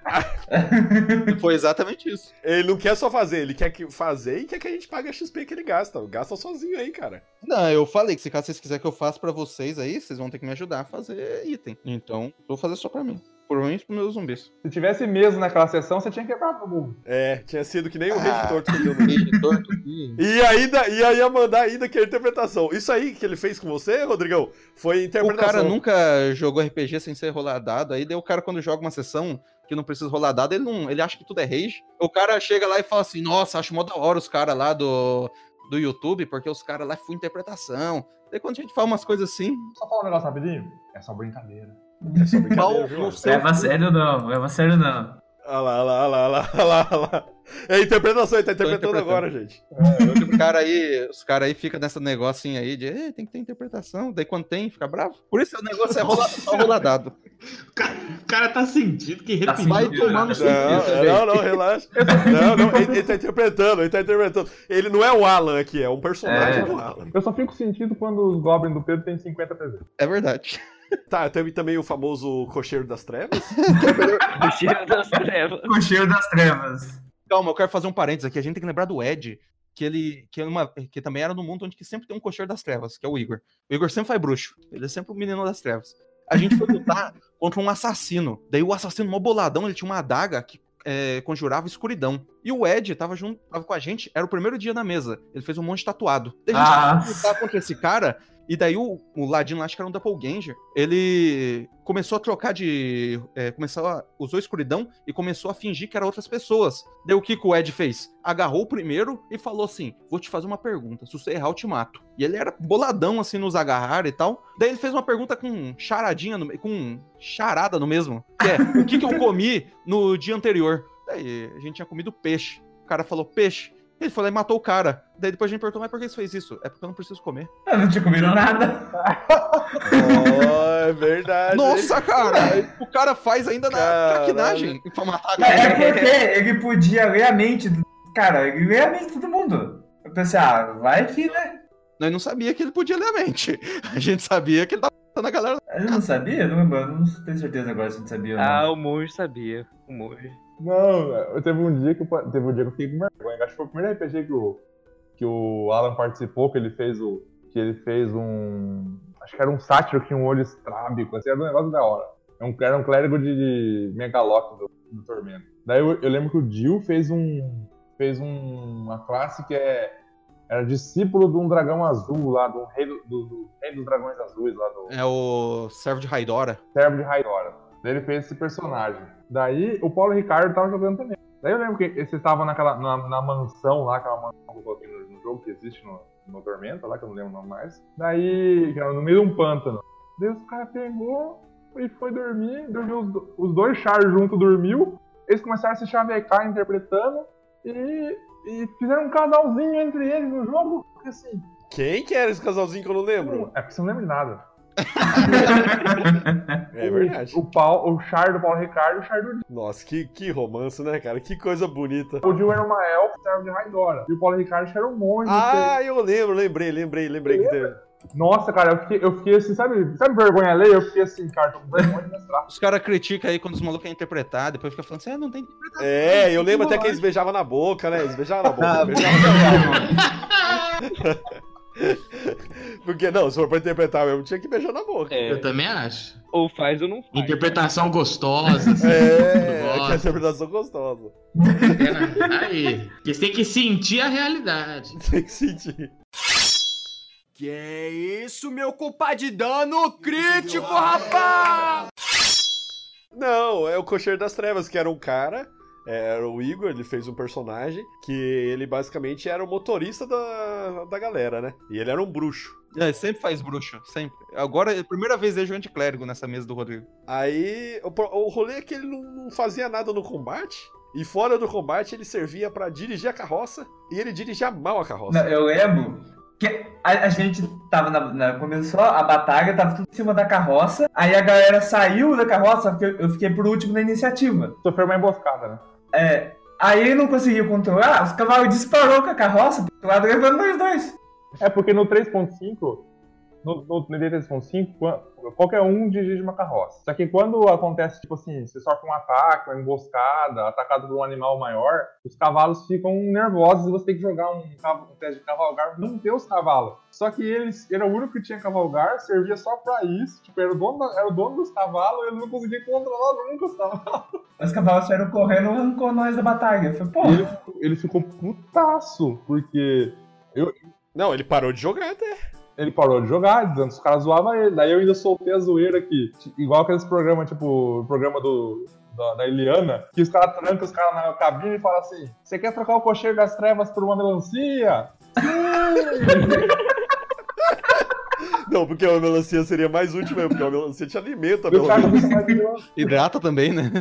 Foi exatamente isso. Ele não quer só fazer, ele quer que fazer e quer que a gente pague a XP que ele gasta. Gasta sozinho aí, cara. Não, eu falei que se caso vocês quiserem que eu faça pra vocês aí, vocês vão ter que me ajudar a fazer item. Então, eu vou fazer só pra mim. Provavelmente pros meus zumbis. Se tivesse mesmo naquela sessão, você tinha quebrado o mundo. É, tinha sido que nem o Ah, rei de torto que deu no torto. E ainda, e aí ia mandar ainda que é a interpretação. Isso aí que ele fez com você, Rodrigão, foi O interpretação. cara nunca jogou RPG sem ser rolar dado. Aí daí o cara, quando joga uma sessão que não precisa rolar dado, ele não. Ele acha que tudo é rage. O cara chega lá e fala assim: Nossa, acho mó da hora os caras lá do, do YouTube, porque os caras lá foi interpretação. Daí quando a gente fala umas coisas assim. Só falar um negócio rapidinho. É só brincadeira. É seu Leva a sério não, leva a sério não. Olha lá, olha lá, olha lá, olha lá, olha lá. É interpretação, ele tá interpretando interpretando. agora, gente. Os caras aí, os cara aí ficam nessa negocinho aí de "Ei, tem que ter interpretação. Daí quando tem, fica bravo. Por isso o negócio é rola, só rolar dado. O cara, o cara tá sentindo que Tá repetiu. Vai sentindo, tomar no né? Não, cu também. não, não, relaxa. Não, não, ele, ele tá interpretando, ele tá interpretando. Ele não é o Alan aqui, é um personagem É. do Alan. Eu só fico sentindo quando os Goblins do Pedro tem 50 PV. É verdade. Tá, teve também o famoso cocheiro das trevas. O cheiro das trevas. O cheiro das trevas. Calma, eu quero fazer um parênteses aqui. A gente tem que lembrar do Ed, que ele que, é uma, que também era no mundo onde que sempre tem um cocheiro das trevas, que é o Igor. O Igor sempre faz bruxo. Ele é sempre o menino das trevas. A gente foi lutar contra um assassino. Daí o assassino, mó boladão, ele tinha uma adaga que é, conjurava escuridão. E o Ed tava junto tava com a gente, era o primeiro dia na mesa. Ele fez um monte de tatuado. Daí a gente Ah. foi lutar contra esse cara. E daí o, o Ladino, acho que era um Doppelganger, ele começou a trocar de. é, começou a. usou escuridão e começou a fingir que eram outras pessoas. Daí o que, que o Ed fez? Agarrou o primeiro e falou assim: Vou te fazer uma pergunta. Se você errar, eu te mato. E ele era boladão assim nos agarrar e tal. Daí ele fez uma pergunta com charadinha, no, com charada no mesmo. Que é: O que, que eu comi no dia anterior? Daí a gente tinha comido peixe. O cara falou peixe. Ele foi lá e matou o cara. Daí depois a gente perguntou, mas por que você fez isso? É porque eu não preciso comer. Eu não tinha comido nada. Oh, é verdade. Nossa, cara! O cara faz ainda na Caralho. traquinagem pra matar a É galera. porque ele podia ler a mente. do- Cara, ele lê a mente de todo mundo. Eu pensei, ah, vai que, né? Nós não sabia que ele podia ler a mente. A gente sabia que ele tava matando a galera. Eu não sabia? Eu não lembro. Eu não tenho certeza agora se a gente sabia ou não. Ah, o monge sabia. O monge. Não, eu- teve um dia que eu, teve um dia que eu fiquei com vergonha. Acho que foi o primeiro RPG que o, que o Alan participou, que ele fez o. Que ele fez um. Acho que era um sátiro que tinha um olho estrábico, assim, era um negócio da hora. Era um, era um clérigo de, de Megaloc do, do Tormento. Daí eu, eu lembro que o Jill fez um. fez um- uma classe que é. Era discípulo de um dragão azul lá, do rei, do, do- do rei dos dragões azuis lá do É o servo de Raidora. servo de Raidora. Daí ele fez esse personagem. Daí o Paulo Ricardo tava jogando também. Daí eu lembro que vocês estavam naquela, na, na mansão lá, aquela mansão que eu coloquei no, no jogo que existe no, no Tormenta lá, que eu não lembro o nome mais. Daí, que era no meio de um pântano. Daí os caras pegou e foi dormir, dormiu os, os dois chars junto dormiu. Eles começaram a se chavecar interpretando e, e fizeram um casalzinho entre eles no jogo. Porque assim, Quem que era esse casalzinho que eu não lembro? é porque você não lembra de nada. É verdade. O, Paul, o char do Paulo Ricardo e o char do Nossa, que, que romance, né, cara? Que coisa bonita. O Jill era uma elfa, servo de Raidora. E o Paulo Ricardo era um monge. Ah, eu lembro, lembrei, lembrei, lembrei que teve. Nossa, cara, eu fiquei, eu fiquei assim, sabe, sabe vergonha alheia? Eu fiquei assim, cara, tô com vergonha de mostrar. Os caras criticam aí quando os malucos querem interpretar, depois fica falando assim, ah, não tem interpretação. É, eu lembro até que eles eles beijavam na boca, né? Eles beijavam na boca. Ah, beijavam na boca. Porque, não, se for pra interpretar mesmo, tinha que beijar na boca. É, Eu também acho. ou faz ou não faz. Interpretação gostosa, assim. É, eu que a gosto. interpretação gostosa. É? Aí. Porque você tem que sentir a realidade. Tem que sentir. Que isso, meu culpa de dano crítico, rapaz! Não, é o Cocheiro das Trevas, que era um cara. É, Era o Igor, ele fez um personagem que ele basicamente era o motorista da, da galera, né? E ele era um bruxo. É, sempre faz bruxo, sempre. Agora, é a primeira vez vejo anticlérigo nessa mesa do Rodrigo. Aí o, o rolê é que ele não, não fazia nada no combate. E fora do combate ele servia pra dirigir a carroça e ele dirigia mal a carroça. Não, eu lembro que a, a gente tava na, na- Começou a batalha, tava tudo em cima da carroça. Aí a galera saiu da carroça, porque eu, eu fiquei por último na iniciativa. Sofreu uma emboscada, né? É. Aí ele não conseguiu controlar, os cavalos disparou com a carroça pro lado, levando nós dois. É porque no 3.5, no, no, 3.5, quan- qualquer um dirige uma carroça. Só que quando acontece, tipo assim, você sofre um ataque, uma emboscada, atacado por um animal maior, os cavalos ficam nervosos e você tem que jogar um, um teste de cavalgar, não ter os cavalos. Só que eles, ele era o único que tinha cavalgar, servia só pra isso, tipo, era o dono, da- era o dono dos cavalos, ele não conseguia controlar nunca os cavalos. Os cavalos saíram correndo e arrancou nós da batalha. Eu falei, pô, E ele, ele ficou putaço, porque Não, ele parou de jogar até. Ele parou de jogar, dizendo que os caras zoavam ele. Daí eu ainda soltei a zoeira aqui. Igual aqueles programas, tipo, o programa do, da, da Eliana, que os caras trancam os caras na cabine e falam assim: Você quer trocar o cocheiro das trevas por uma melancia? Não, porque a melancia seria mais útil mesmo, porque a melancia te alimenta, pelo menos. melancia. Hidrata também, né?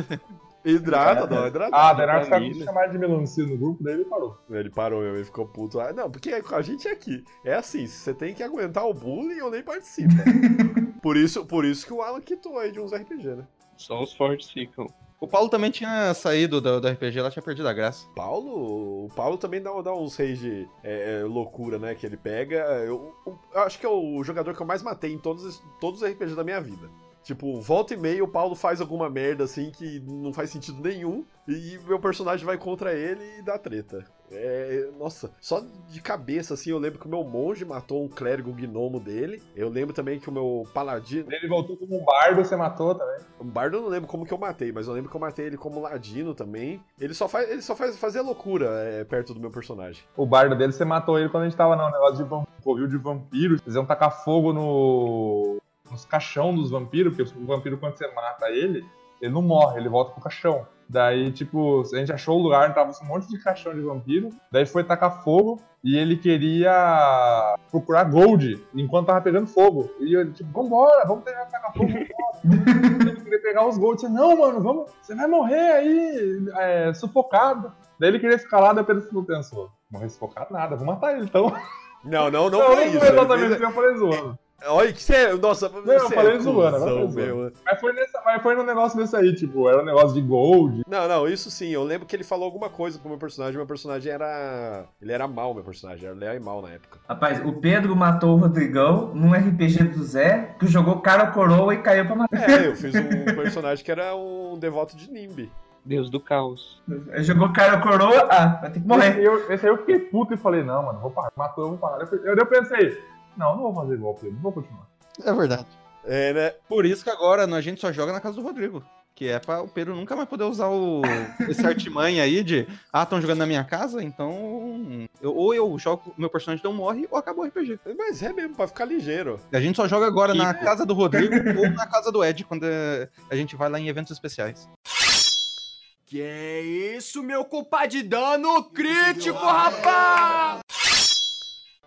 Hidrata, não, hidrata. Ah, daí na hora que os caras começaram a chamar de melancia no grupo, daí ele parou. Ele parou mesmo, ele ficou puto. Ah, não, porque a gente é aqui. É assim, você tem que aguentar o bullying ou nem participa. por, isso, por isso que o Alan quitou aí de uns RPG, né? Só os fortes ficam. O Paulo também tinha saído do, do RPG, ela tinha perdido a graça. Paulo, o Paulo também dá, dá uns reis de é, é, loucura, né? Que ele pega. Eu, eu acho que é o jogador que eu mais matei em todos, os- todos os RPGs da minha vida. Tipo, volta e meia o Paulo faz alguma merda assim que não faz sentido nenhum e meu personagem vai contra ele e dá treta. É, nossa, só de cabeça assim, eu lembro que o meu monge matou um clérigo gnomo dele. Eu lembro também que o meu paladino. Ele voltou como um bardo, você matou também. O bardo eu não lembro como que eu matei, mas eu lembro que eu matei ele como ladino também. Ele só faz, ele só faz fazer loucura é, perto do meu personagem. O bardo dele, você matou ele quando a gente tava no negócio de vam- covil de vampiro. Eles iam tacar fogo no. Nos caixão dos vampiros, porque o vampiro, quando você mata ele, ele não morre, ele volta pro caixão. Daí, tipo, a gente achou o lugar, tava um monte de caixão de vampiro. Daí foi tacar fogo e ele queria procurar gold enquanto tava pegando fogo. E eu, tipo, vambora, vamos tentar tacar fogo, ele queria pegar os gold. Disse, não, mano, vamos, você vai morrer aí, é, sufocado. Daí ele queria ficar lá, depois ele pensou, morrer sufocado nada, vou matar ele então. Não, não, não, Não, foi não isso. foi exatamente que eu falei zoando. Olha que você é. Nossa, Não, eu você falei é zoando, cuzão, eu falei zoando. meu. Mas foi, nessa, mas foi no negócio desse aí, tipo, era um negócio de gold. Não, não, isso sim. Eu lembro que ele falou alguma coisa pro meu personagem. Meu personagem era. Ele era mal, meu personagem. Era leal e mal na época. rapaz, o Pedro matou o Rodrigão num RPG do Zé, que jogou cara coroa e caiu pra matar. É, eu fiz um personagem que era um devoto de Nimbi. Deus do caos. Ele jogou cara coroa, ah, vai ter que Esse, morrer. aí eu, esse aí eu fiquei puto e falei, não, mano, vou parar. Matou, eu vou parar. Eu, eu, eu pensei, não, não vou fazer igual o Pedro, vou continuar. É verdade. É, né? Por isso que agora a gente só joga na casa do Rodrigo. Que é pra o Pedro nunca mais poder usar o, esse artimanha aí de ah, estão jogando na minha casa, então. eu- ou eu jogo, meu personagem não morre, ou acabou o RPG. Mas é mesmo, pra ficar ligeiro. A gente só joga agora na casa do Rodrigo ou na casa do Ed, quando é, a gente vai lá em eventos especiais. Que é isso, meu culpa de dano crítico, rapaz!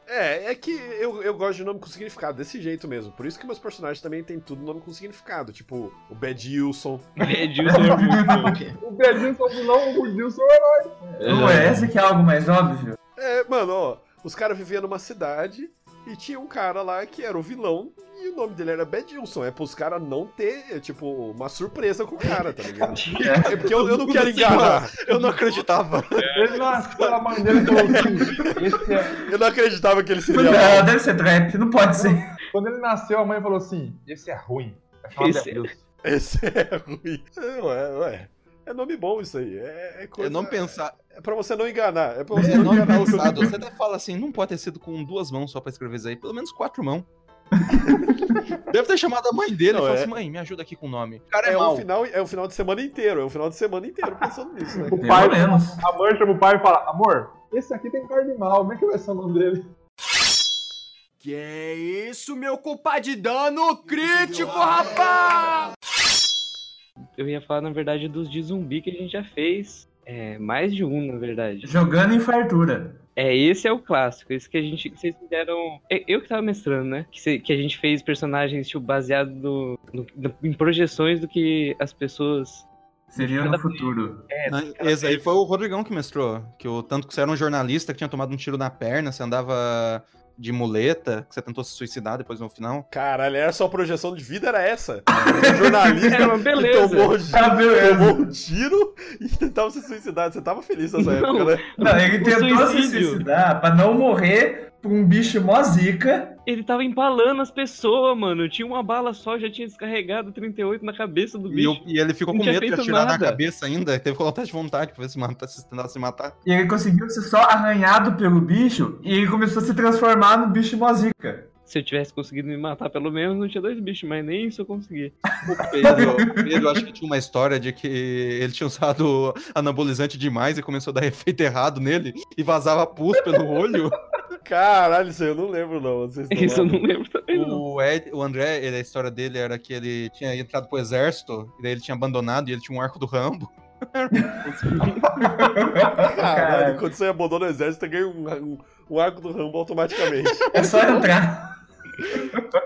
É, é que eu, eu gosto de nome com significado, desse jeito mesmo. Por isso que meus personagens também tem tudo nome com significado. Tipo, o Bedilson. Edilson é muito bom. O Pedrinho só não, o Dilson é o herói. Não é esse que é algo mais óbvio? É, mano, ó, os caras viviam numa cidade e tinha um cara lá que era o vilão e o nome dele era Bedilson. É pros caras não ter, é, tipo, uma surpresa com o cara, tá ligado? É porque eu, eu não quero enganar. Eu não acreditava. Ele nasceu na mãe dele e falou assim, é... Eu não acreditava que ele seria Não, mal. deve ser trap, não pode ser. Quando ele nasceu, a mãe falou assim, esse é ruim. É Esse é- Deus. Esse é ruim. É, ué, ué. É nome bom isso aí. É, é coisa. Eu não pensar. É pra você não enganar. É pra você É não nome enganar. pensado. Você até fala assim, não pode ter sido com duas mãos só pra escrever isso aí, pelo menos quatro mãos. Deve ter chamado a mãe dele Não, e falou é- assim, mãe, me ajuda aqui com o nome. O cara é, É um, final, é um final de semana inteiro. É um final de semana inteiro pensando nisso, né? O pai, menos. a mãe chama o pai e fala, amor, esse aqui tem cara de mal, como é que vai ser o nome dele? Que é isso, meu culpa de dano crítico, rapaz! Eu ia falar, na verdade, dos de zumbi que a gente já fez. É, mais de um, na verdade. Jogando em fartura. É, esse é o clássico. Esse que a gente. que Vocês fizeram. é, Eu que tava mestrando, né? Que, cê- que a gente fez personagens, tipo, baseado no, no- no- em projeções do que as pessoas. Seria no futuro. É, Não, Esse aí foi o Rodrigão que mestrou. Que o tanto que você era um jornalista que tinha tomado um tiro na perna, você andava de muleta, que você tentou se suicidar depois no final. Caralho, era sua projeção de vida, era essa? Um jornalista Era uma que beleza. tomou, Ah, beleza. tomou um tiro e tentava se suicidar. Você tava feliz nessa Não. época, né? Não, ele tentou se suicidar pra não morrer por um bicho mó zica Ele tava empalando as pessoas, mano. Tinha uma bala só, já tinha descarregado 38 na cabeça do E, bicho. eu- e ele ficou Não com medo de atirar na nada. cabeça ainda. Teve que colocar de vontade pra ver se, mata, se tentasse se matar. E ele conseguiu ser só arranhado pelo bicho e ele começou a se transformar no bicho mozica. Se eu tivesse conseguido me matar, pelo menos não tinha dois bichos, mas nem isso eu consegui. O Pedro, o Pedro, acho que tinha uma história de que ele tinha usado anabolizante demais e começou a dar efeito errado nele e vazava pus pelo olho. Caralho, isso aí eu não lembro, não. Vocês estão Isso eu não lembro também, não. O, Ed, o André, ele- a história dele era que ele tinha entrado pro exército, e daí ele tinha abandonado e ele tinha um arco do Rambo. Caralho, quando você abandona o exército, você ganha um, um, um arco do Rambo automaticamente. É só entrar.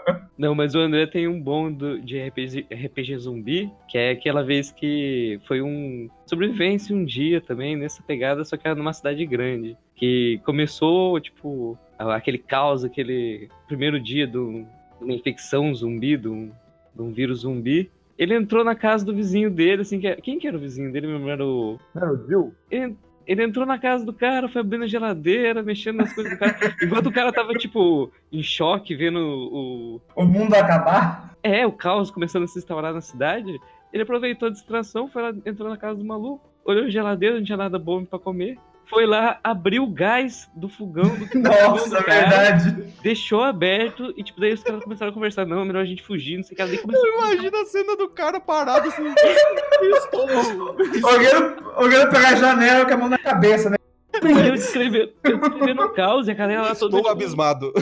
Não, mas o André tem um bom do- de RPG, RPG zumbi, que é aquela vez que foi um sobrevivência um dia também, nessa pegada, só que era numa cidade grande. Que começou, tipo, aquele caos, aquele primeiro dia de uma infecção zumbi, de um, de um vírus zumbi. Ele entrou na casa do vizinho dele, assim, que é- quem que era o vizinho dele mesmo? Era o... Não era o Jill? Ele, ele entrou na casa do cara, foi abrindo a geladeira, mexendo nas coisas do cara. Enquanto o cara tava, tipo, em choque, vendo o, O mundo acabar? é, o caos começando a se instaurar na cidade, ele aproveitou a distração, foi lá, entrou na casa do maluco, olhou a geladeira, não tinha nada bom pra comer, foi lá, abriu o gás do fogão do, Nossa, do é cara, verdade. deixou aberto e, tipo, daí os caras começaram a conversar, não, melhor a gente fugir, não sei o que, daí começou Imagina a cena do cara parado assim. Olhando, olhando pela janela com a mão na cabeça, né? eu descrevendo, eu descrevendo o caos e a galera lá toda... Estou abismado.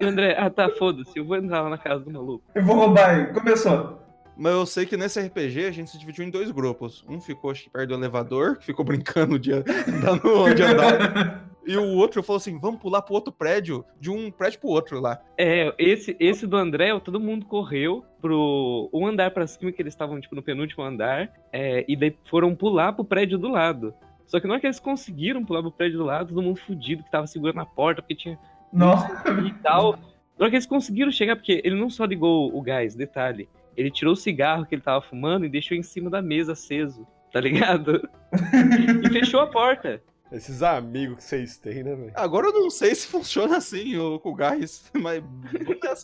E André, ah tá, foda-se, eu vou entrar lá na casa do maluco. Eu vou roubar ele. Começou. Mas eu sei que nesse RPG a gente se dividiu em dois grupos. Um ficou, acho que perto do elevador, que ficou brincando de onde andar. E o outro falou assim: vamos pular pro outro prédio, de um prédio pro outro lá. É, esse, esse do André, todo mundo correu pro um andar pra cima, que eles estavam, tipo, no penúltimo andar, é, e daí foram pular pro prédio do lado. Só que na hora que eles conseguiram pular pro prédio do lado, todo mundo fudido, que tava segurando a porta, porque tinha Nossa. e tal. Na hora que eles conseguiram chegar, porque ele não só ligou o gás, detalhe, ele tirou o cigarro que ele tava fumando e deixou em cima da mesa aceso, tá ligado? e fechou a porta. Esses amigos que vocês têm, né, velho? Agora eu não sei se funciona assim o, com o gás, mas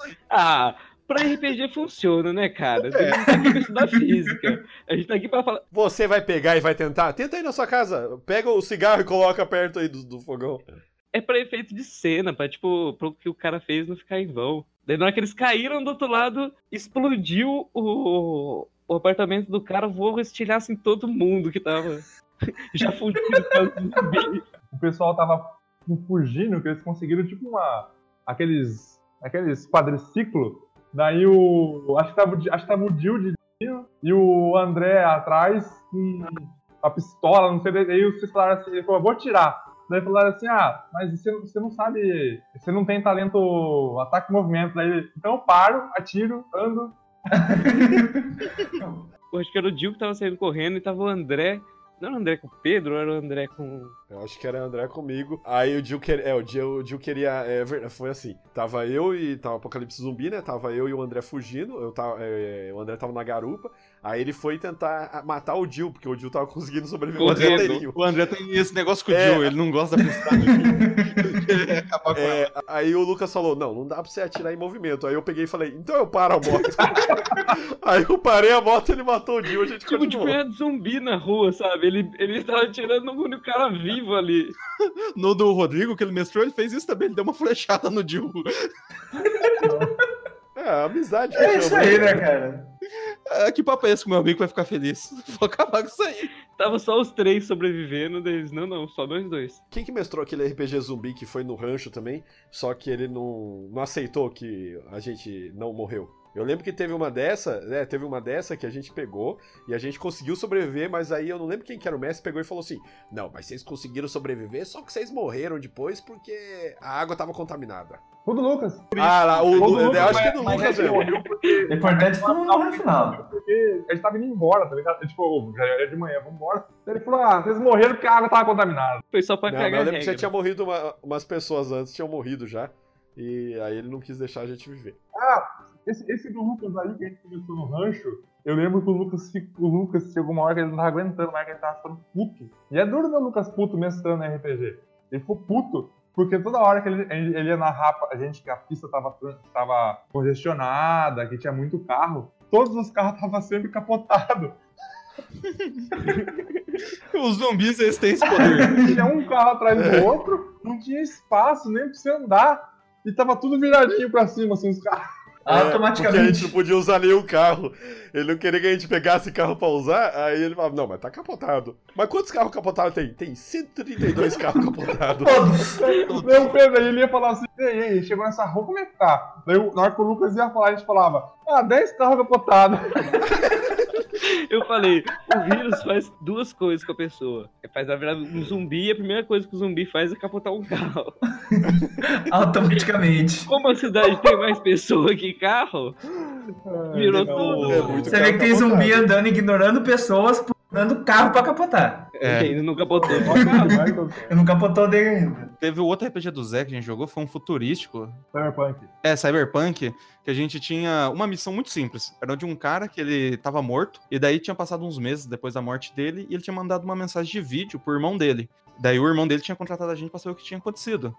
aí. Ah, pra RPG funciona, né, cara? A gente tá aqui pra estudar física. A gente tá aqui pra falar. Você vai pegar e vai tentar? Tenta aí na sua casa. Pega o cigarro e coloca perto aí do, do fogão. É pra efeito de cena, pra, tipo, pro que o cara fez não ficar em vão. Daí na hora que eles caíram do outro lado, explodiu o, o apartamento do cara, voou estilhaço em todo mundo que tava já fugindo. O pessoal tava fugindo, que eles conseguiram tipo uma. aqueles. aqueles quadriciclo. Daí o. Acho que tava, acho que o Jill de e o André atrás com a pistola, não sei. Daí vocês falaram assim, vou atirar. Daí falaram assim, ah, mas você, você não sabe. Você não tem talento ataque e movimento. Daí, então eu paro, atiro, ando. Eu acho que era o Dil que tava saindo correndo e tava o André. Não era o André com o Pedro, ou era o André com. Eu acho que era André comigo. Aí o Jill, quer... é, o Jill, o Jill queria. É, foi assim. Tava eu e. Tava Apocalipse Zumbi, né? Tava eu e o André fugindo. Eu tava, é, o André tava na garupa. Aí ele foi tentar matar o Jill, porque o Jill tava conseguindo sobreviver. O André, um inteirinho. o André tem esse negócio com o É. Jill, ele não gosta da quer acabar com ela. É, aí o Lucas falou: Não, não dá pra você atirar em movimento. Aí eu peguei e falei: Então eu paro a moto. aí eu parei a moto ele matou o Jill. A gente Tipo, tipo, continuou. era zumbi na rua, sabe? Ele, ele tava atirando no único cara vivo ali. No do Rodrigo, que ele mestrou, ele fez isso também, ele deu uma flechada no Jill. É, amizade. É isso aí, né, cara? cara? Ah, que papo é esse que meu amigo vai ficar feliz? Vou acabar com isso aí. Tava só os três sobrevivendo, deles. Não, não, só nós dois. Quem que mestrou aquele RPG zumbi que foi no rancho também, só que ele não, não aceitou que a gente não morreu? Eu lembro que teve uma dessa, né? Teve uma dessa que a gente pegou e a gente conseguiu sobreviver, mas aí eu não lembro quem que era o mestre, pegou e falou assim: Não, mas vocês conseguiram sobreviver, só que vocês morreram depois porque a água tava contaminada. Tudo Lucas. Ah, lá, o Lu- eu Lucas, acho que mas- do mas Lucas ele mesmo. morreu porque- O importante foi no final. Porque a gente tava indo embora, tá ligado? Tipo, ô, já era de manhã, vambora. Ele falou, ah, vocês morreram porque a água tava contaminada. Foi só pra Não, cagar eu a lembro que já tinha morrido uma- umas pessoas antes, tinham morrido já. E aí ele não quis deixar a gente viver. Esse, esse do Lucas aí que a gente começou no rancho, eu lembro que o Lucas, o Lucas chegou uma hora que ele não tava aguentando mais, que ele tava ficando puto. E é duro ver o Lucas puto mestrando RPG. Ele ficou puto. porque toda hora que ele, ele ele ia narrar pra gente que a pista tava, tava congestionada, que tinha muito carro, todos os carros estavam sempre capotados. Os zumbis, eles têm esse poder. tinha um carro atrás do outro, não tinha espaço nem pra você andar. E tava tudo viradinho pra cima, assim, os carros. É, Porque a gente não podia usar nenhum carro. Ele não queria que a gente pegasse carro pra usar. Aí ele falava, não, mas tá capotado. Mas quantos carros capotados tem? Tem 132 carros capotados. Daí o Pedro aí ele ia falar assim, ei, ei, chegou nessa rua, como é que tá? Daí o- na hora que o Lucas ia falar, a gente falava, ah, 10 carros capotados. Eu falei, o vírus faz duas coisas com a pessoa. Ele faz ela virar um zumbi e a primeira coisa que o zumbi faz é capotar um carro. Automaticamente. Como a cidade tem mais pessoa que carro, virou tudo. É Você vê que tem zumbi andando, ignorando pessoas, dando carro pra capotar. É. Ele não capotou carro. Eu não capotou dele ainda. Teve o outro RPG do Zé que a gente jogou, foi um futurístico. Cyberpunk. É, Cyberpunk, que a gente tinha uma missão muito simples. Era de um cara que ele tava morto, e daí tinha passado uns meses depois da morte dele, e ele tinha mandado uma mensagem de vídeo pro irmão dele. Daí o irmão dele tinha contratado a gente pra saber o que tinha acontecido.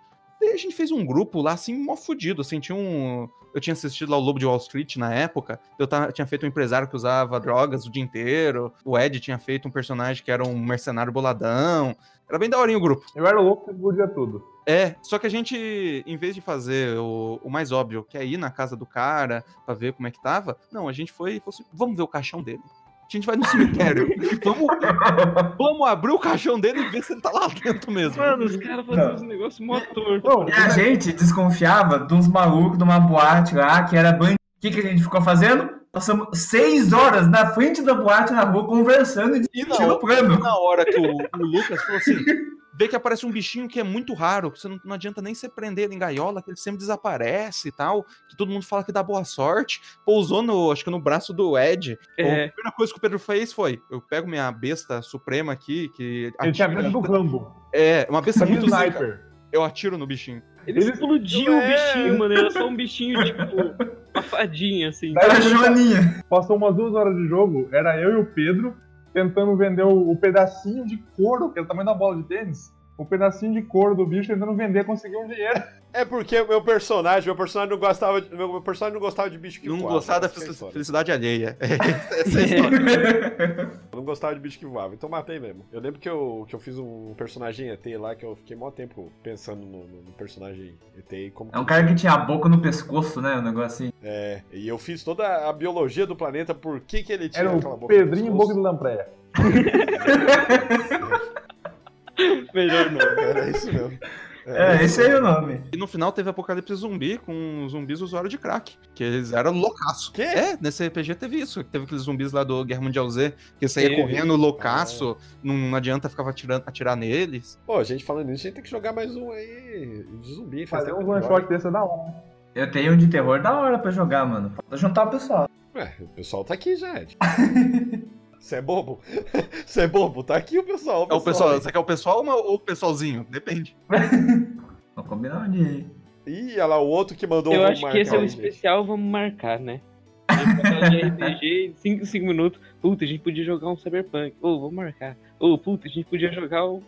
A gente fez um grupo lá, assim, mó fudido, assim, tinha um... Eu tinha assistido lá o Lobo de Wall Street na época, eu ta- tinha feito um empresário que usava drogas o dia inteiro, o Ed tinha feito um personagem que era um mercenário boladão, era bem daorinho o grupo. Eu era o louco que explodia tudo. É, só que a gente, em vez de fazer o, o mais óbvio, que é ir na casa do cara pra ver como é que tava, não, a gente foi e falou assim, vamos ver o caixão dele. A gente vai no cemitério. vamos, vamos abrir o caixão dele e ver se ele tá lá dentro mesmo. Mano, os caras faziam uns negócios mó torto. E a gente desconfiava de uns malucos de uma boate lá que era bandido. O que, que a gente ficou fazendo? Passamos seis horas na frente da boate na rua conversando e discutindo o plano. Na hora que o, o Lucas falou assim, vê que aparece um bichinho que é muito raro, que você não, não adianta nem você prender ele em gaiola, que ele sempre desaparece e tal, que todo mundo fala que dá boa sorte. Pousou no, acho que no braço do Ed. É. A primeira coisa que o Pedro fez foi, eu pego minha besta suprema aqui, que Ele tinha medo do Rambo. É, uma besta muito zica. sniper. Eu atiro no bichinho. Ele explodiu o É. bichinho, mano. Era só um bichinho, tipo, uma fadinha, assim. Daí, Passou umas duas horas de jogo, era eu e o Pedro tentando vender o, o pedacinho de couro, que é o tamanho da bola de tênis. O pedacinho de couro do bicho tentando vender, conseguir um dinheiro. É porque o meu personagem, meu personagem não gostava de, meu personagem não gostava de bicho que Não voava. gostar da essa é a fel- história. felicidade alheia. Essa é a história. Eu não gostava de bicho que voava, então matei mesmo. Eu lembro que eu, que eu fiz um personagem ET lá, que eu fiquei mó tempo pensando no, no- no personagem ET como É um cara que tinha a boca no pescoço, né? Um negócio assim. É, e eu fiz toda a biologia do planeta, por que que ele tinha Era aquela o boca no Pedrinho pescoço. Boca de Lampreia. Melhor não. Era isso mesmo. É, esse aí é o nome. E no final teve Apocalipse Zumbi com zumbis usuários de crack. Que eles eram loucaço. Quê? É, nesse RPG teve isso. Teve aqueles zumbis lá do Guerra Mundial Z, que saía Teve. correndo loucaço, não, não adianta ficar atirando, atirar neles. Pô, a gente falando nisso, a gente tem que jogar mais um aí de zumbi. faz Fazer que one shot desse é da hora. Eu tenho um de terror da hora pra jogar, mano. Falta juntar o pessoal. Ué, o pessoal tá aqui já, Ed. Você é bobo? Você é bobo? Tá aqui o pessoal. É o pessoal, você quer o pessoal ou o pessoalzinho? Depende. Vamos combinar um aí. Ih, olha lá, o outro que mandou Eu um acho que esse é o marcar, especial, vamos marcar, né? De RPG, 5, 5 minutos. Puta, a gente podia jogar um Cyberpunk. Ô, vamos marcar. Ô, puta, a gente podia jogar um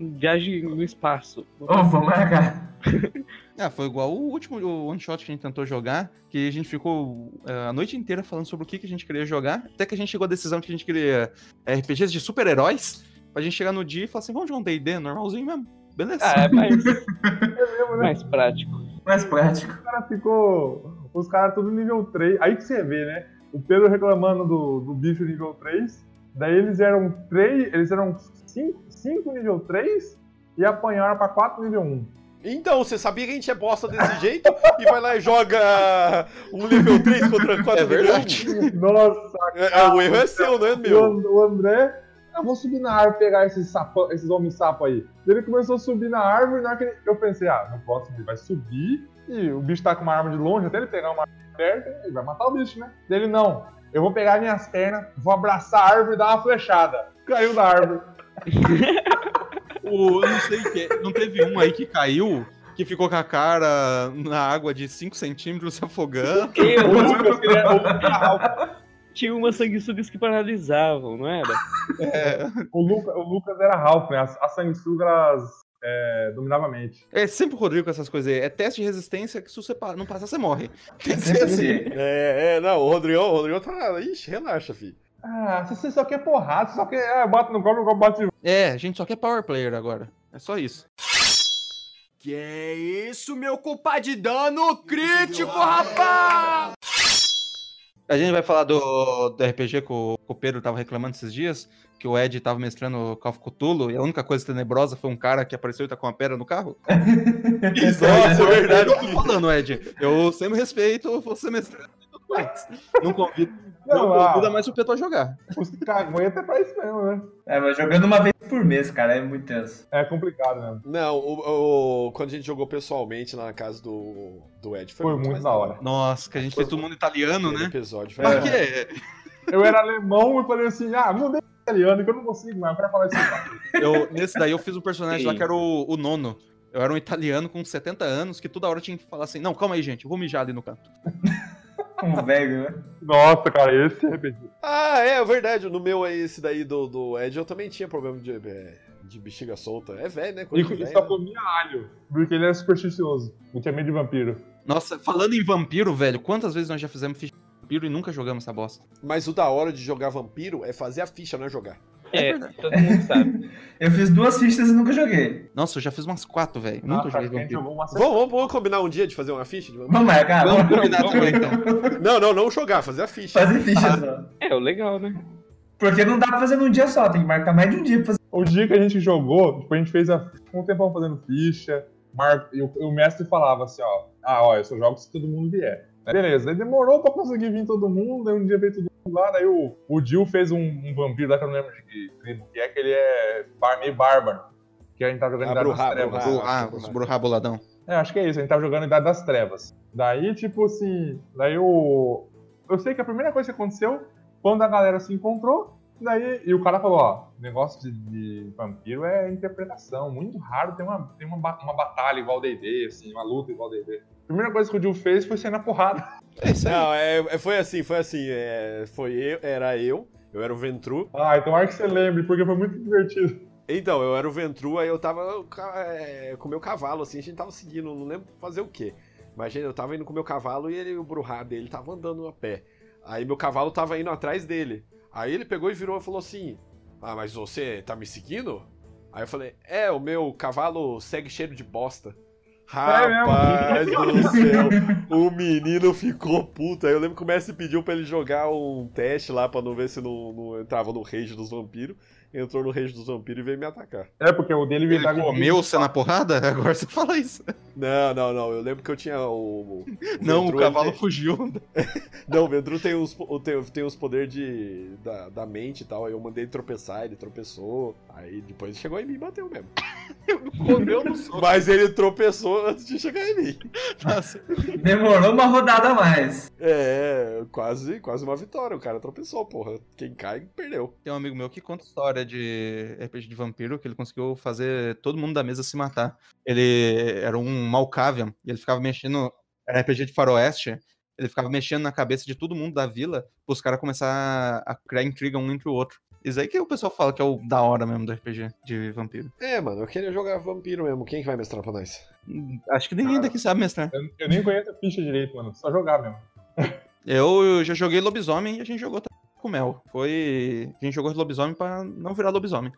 um Viagem no Espaço. Ô, vamos marcar. Ah, foi igual o último one shot que a gente tentou jogar, que a gente ficou eh, a noite inteira falando sobre o que, que a gente queria jogar, até que a gente chegou à decisão que a gente queria eh, RPGs de super-heróis, pra gente chegar no dia e falar assim, vamos jogar um D&D normalzinho mesmo? Beleza. Ah, é mais, É mesmo, né? mais prático. Mais prático. O cara ficou. Os caras tudo nível 3. Aí que você vê, né? O Pedro reclamando do, do bicho nível 3. Daí eles eram 3. Eles eram 5 nível 3 e apanharam pra 4 nível 1. Então, você sabia que a gente é bosta desse jeito e vai lá e joga um nível 3 contra 4 É verdade. Nossa, É, é, o erro é seu, não é E meu. o, André, eu vou subir na árvore e pegar esses, sapão, esses homens sapo aí. Ele começou a subir na árvore, na hora que ele- eu pensei, ah, não posso subir, vai subir, e o bicho tá com uma arma de longe, até ele pegar uma arma perto, ele vai matar o bicho, né? Ele, não, eu vou pegar minhas pernas, vou abraçar a árvore e dar uma flechada. Caiu da árvore. O, eu não sei, que, não teve um aí que caiu, que ficou com a cara na água de 5 centímetros se afogando. Eu, O Lucas queria- tinha umas sanguessugas que paralisavam, não era? É, o, Luca- o Lucas era Ralph, né? As, as sanguessugas, é, dominava a mente. É sempre o Rodrigo com essas coisas aí. É teste de resistência que se você não passar, você morre. Tem que ser assim. É, é, não, o Rodrigão, o Rodrigão tá. Ixi, relaxa, filho. Ah, se você só quer porrada, você só quer. Ah, bate no cobre, o cobre bate de É, a gente só quer power player agora. É só isso. Que é isso, meu culpa de dano crítico, rapaz! A gente vai falar do, do RPG que o, que o Pedro tava reclamando esses dias, que o Ed tava mestrando Call of Cthulhu e a única coisa tenebrosa foi um cara que apareceu e tá com uma pedra no carro. Isso, Nossa, é verdade. Eu tô falando, Ed. Eu sempre respeito você mestrando. Mais. Não convido. Não, Não, convida mais o Pedro a jogar. Os caguetas é pra isso mesmo, né? É, mas jogando uma vez por mês, cara, é muito tenso. É complicado mesmo. Não, o, o- quando a gente jogou pessoalmente lá na casa do, do Ed, foi, Foi muito mais da hora. Nossa, que a gente fez todo mundo italiano, né? episódio. foi- quê? Eu era alemão e falei assim, ah, mudei italiano que eu não consigo mais pra falar isso. Eu, nesse daí eu fiz um personagem lá Sim. que era o, o nono. Eu era um italiano com 70 anos que toda hora tinha que falar assim: Não, calma aí, gente, eu vou mijar ali no canto. Um velho, né? Nossa, cara, esse RPG. Ah, é verdade. No meu aí, esse daí do, do Ed, eu também tinha problema de, é, de bexiga solta. É velho, né? E Coisa e velho, só né? comia alho, porque ele era supersticioso. Não tinha medo de vampiro. Nossa, falando em vampiro, velho, quantas vezes nós já fizemos ficha de vampiro e nunca jogamos essa bosta? Mas o da hora de jogar vampiro é fazer a ficha, não é jogar. É, todo mundo sabe. Eu fiz duas fichas e nunca joguei. Nossa, eu já fiz umas quatro, velho. Nunca Ah, joguei vampiro. uma Vamos, vamos, vamos combinar um dia de fazer uma ficha de vampiro? Vamos marcar? Vamos Vamos, combinar também, então. Não, não, não jogar, fazer a ficha. fazer ficha só. É, o legal, né? Porque não dá pra fazer num dia só, tem que marcar mais de um dia pra fazer. O dia que a gente jogou, tipo, a gente fez a, um tempão fazendo ficha, mar... e o, o mestre falava assim, ó, ah, ó, eu só jogo se todo mundo vier. Beleza, aí demorou pra conseguir vir todo mundo, aí um dia veio todo mundo lá, daí o, o Jill fez um, um vampiro lá que eu não lembro de que tribo que é, que ele é bar, meio bárbaro. Que a gente tá jogando Ah, Idade das Trevas. Bruhá. Ah, os Bruhá boladão. É, acho que é isso, a gente tava jogando Idade das Trevas. Daí, tipo assim, daí o. Eu sei que a primeira coisa que aconteceu, quando a galera se encontrou, daí. E o cara falou, ó, negócio de, de vampiro é interpretação. Muito raro ter uma, ter uma, uma batalha igual DD, assim, uma luta igual DD. A primeira coisa que o Jill fez foi sair na porrada. É isso aí. Não, é, é- foi assim, foi assim. é, foi eu, era eu, eu era o Ventru. Ah, então tomara que você lembre, porque foi muito divertido. Então, eu era o Ventru, aí eu tava é, com o meu cavalo, assim, a gente tava seguindo, não lembro fazer o quê. Imagina, eu tava indo com o meu cavalo e ele, o Bruhá dele tava andando a pé. Aí meu cavalo tava indo atrás dele. Aí ele pegou e virou e falou assim: Ah, mas você tá me seguindo? Aí eu falei: É, o meu cavalo segue cheiro de bosta. Rapaz do céu, o menino ficou puto. Aí eu lembro que o mestre pediu pra ele jogar um teste lá pra não ver se não, não entrava no rage dos vampiros. Entrou no rage dos vampiros e veio me atacar. É, porque o dele Ele comeu você na porrada? Agora você fala isso. Não, não, não. Eu lembro que eu tinha o. o Não, Ventru, o cavalo ele- fugiu. Não, o Vendru tem os, o- tem, tem os poderes de, da, da mente e tal. Aí eu mandei ele tropeçar, ele tropeçou. Aí depois chegou em mim e bateu mesmo. Comeu no soco. Mas ele tropeçou antes de chegar em mim. Nossa. Demorou uma rodada a mais. É, quase, quase uma vitória. O cara tropeçou, porra. Quem cai, perdeu. Tem um amigo meu que conta história de RPG de vampiro que ele conseguiu fazer todo mundo da mesa se matar. Ele era um Malkavian e ele ficava mexendo. Era RPG de faroeste. Ele ficava mexendo na cabeça de todo mundo da vila pros caras começar a criar intriga um entre o outro. Isso aí que o pessoal fala que é o da hora mesmo do RPG de vampiro. É, mano, eu queria jogar vampiro mesmo. Quem que vai mestrar pra nós? Hum, Acho que ninguém daqui sabe mestrar. Eu, eu nem conheço a ficha direito, mano. Só jogar mesmo. Eu já joguei lobisomem e a gente jogou também com mel. Foi. A gente jogou lobisomem pra não virar lobisomem.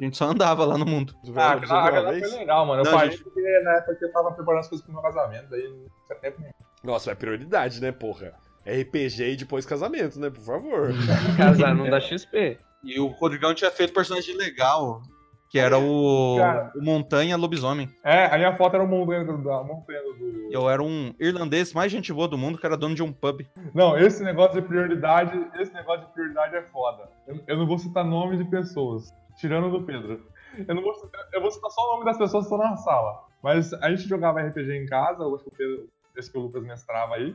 A gente só andava lá no mundo. Ah, aquela, aquela foi legal, mano. Eu Não, parei gente- porque na época que eu tava preparando as coisas pro meu casamento, daí não tinha tempo nenhum. Nossa, é prioridade, né, porra? RPG e depois casamento, né? Por favor. Casar não dá XP. E o Rodrigão tinha feito personagem legal, que era o, Cara. o Montanha Lobisomem. É, a minha foto era o montanha do, montanha do. Eu era um irlandês mais gente boa do mundo, que era dono de um pub. Não, esse negócio de prioridade, esse negócio de prioridade é foda. Eu, eu não vou citar nome de pessoas, tirando do Pedro. Eu não vou citar, eu vou citar só o nome das pessoas que estão na sala. Mas a gente jogava RPG em casa, eu acho que o Pedro, esse que o Lucas mestrava aí.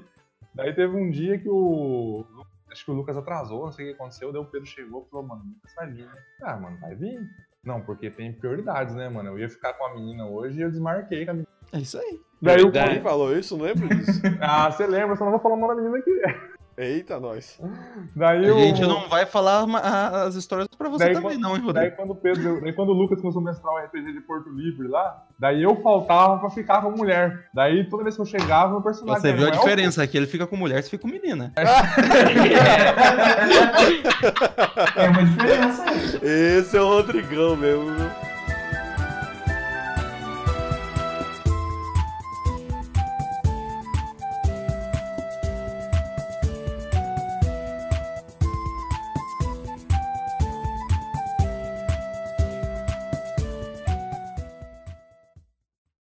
Daí teve um dia que o. Acho que o Lucas atrasou, não sei o que aconteceu, daí o Pedro chegou e falou, mano, o Lucas vai vir, né? Ah, mano, vai vir. Não, porque tem prioridades, né, mano? Eu ia ficar com a menina hoje e eu desmarquei com a menina. É isso aí. Daí o Quem falou isso? Não lembro disso. Ah, você lembra, só não vou falar o nome da menina aqui. Eita, nós. Daí A o- gente não vai falar as histórias pra você Daí também, quando- não, hein, Daí Rodrigo? quando o Pedro, daí quando o Lucas começou a mestrar o RPG de Porto Livre lá, daí eu faltava pra ficar com mulher. Daí toda vez que eu chegava, meu personagem Você viu a diferença? Aqui ele fica com mulher, você fica com menina. Tem uma diferença aí. Esse é o Rodrigão mesmo. viu?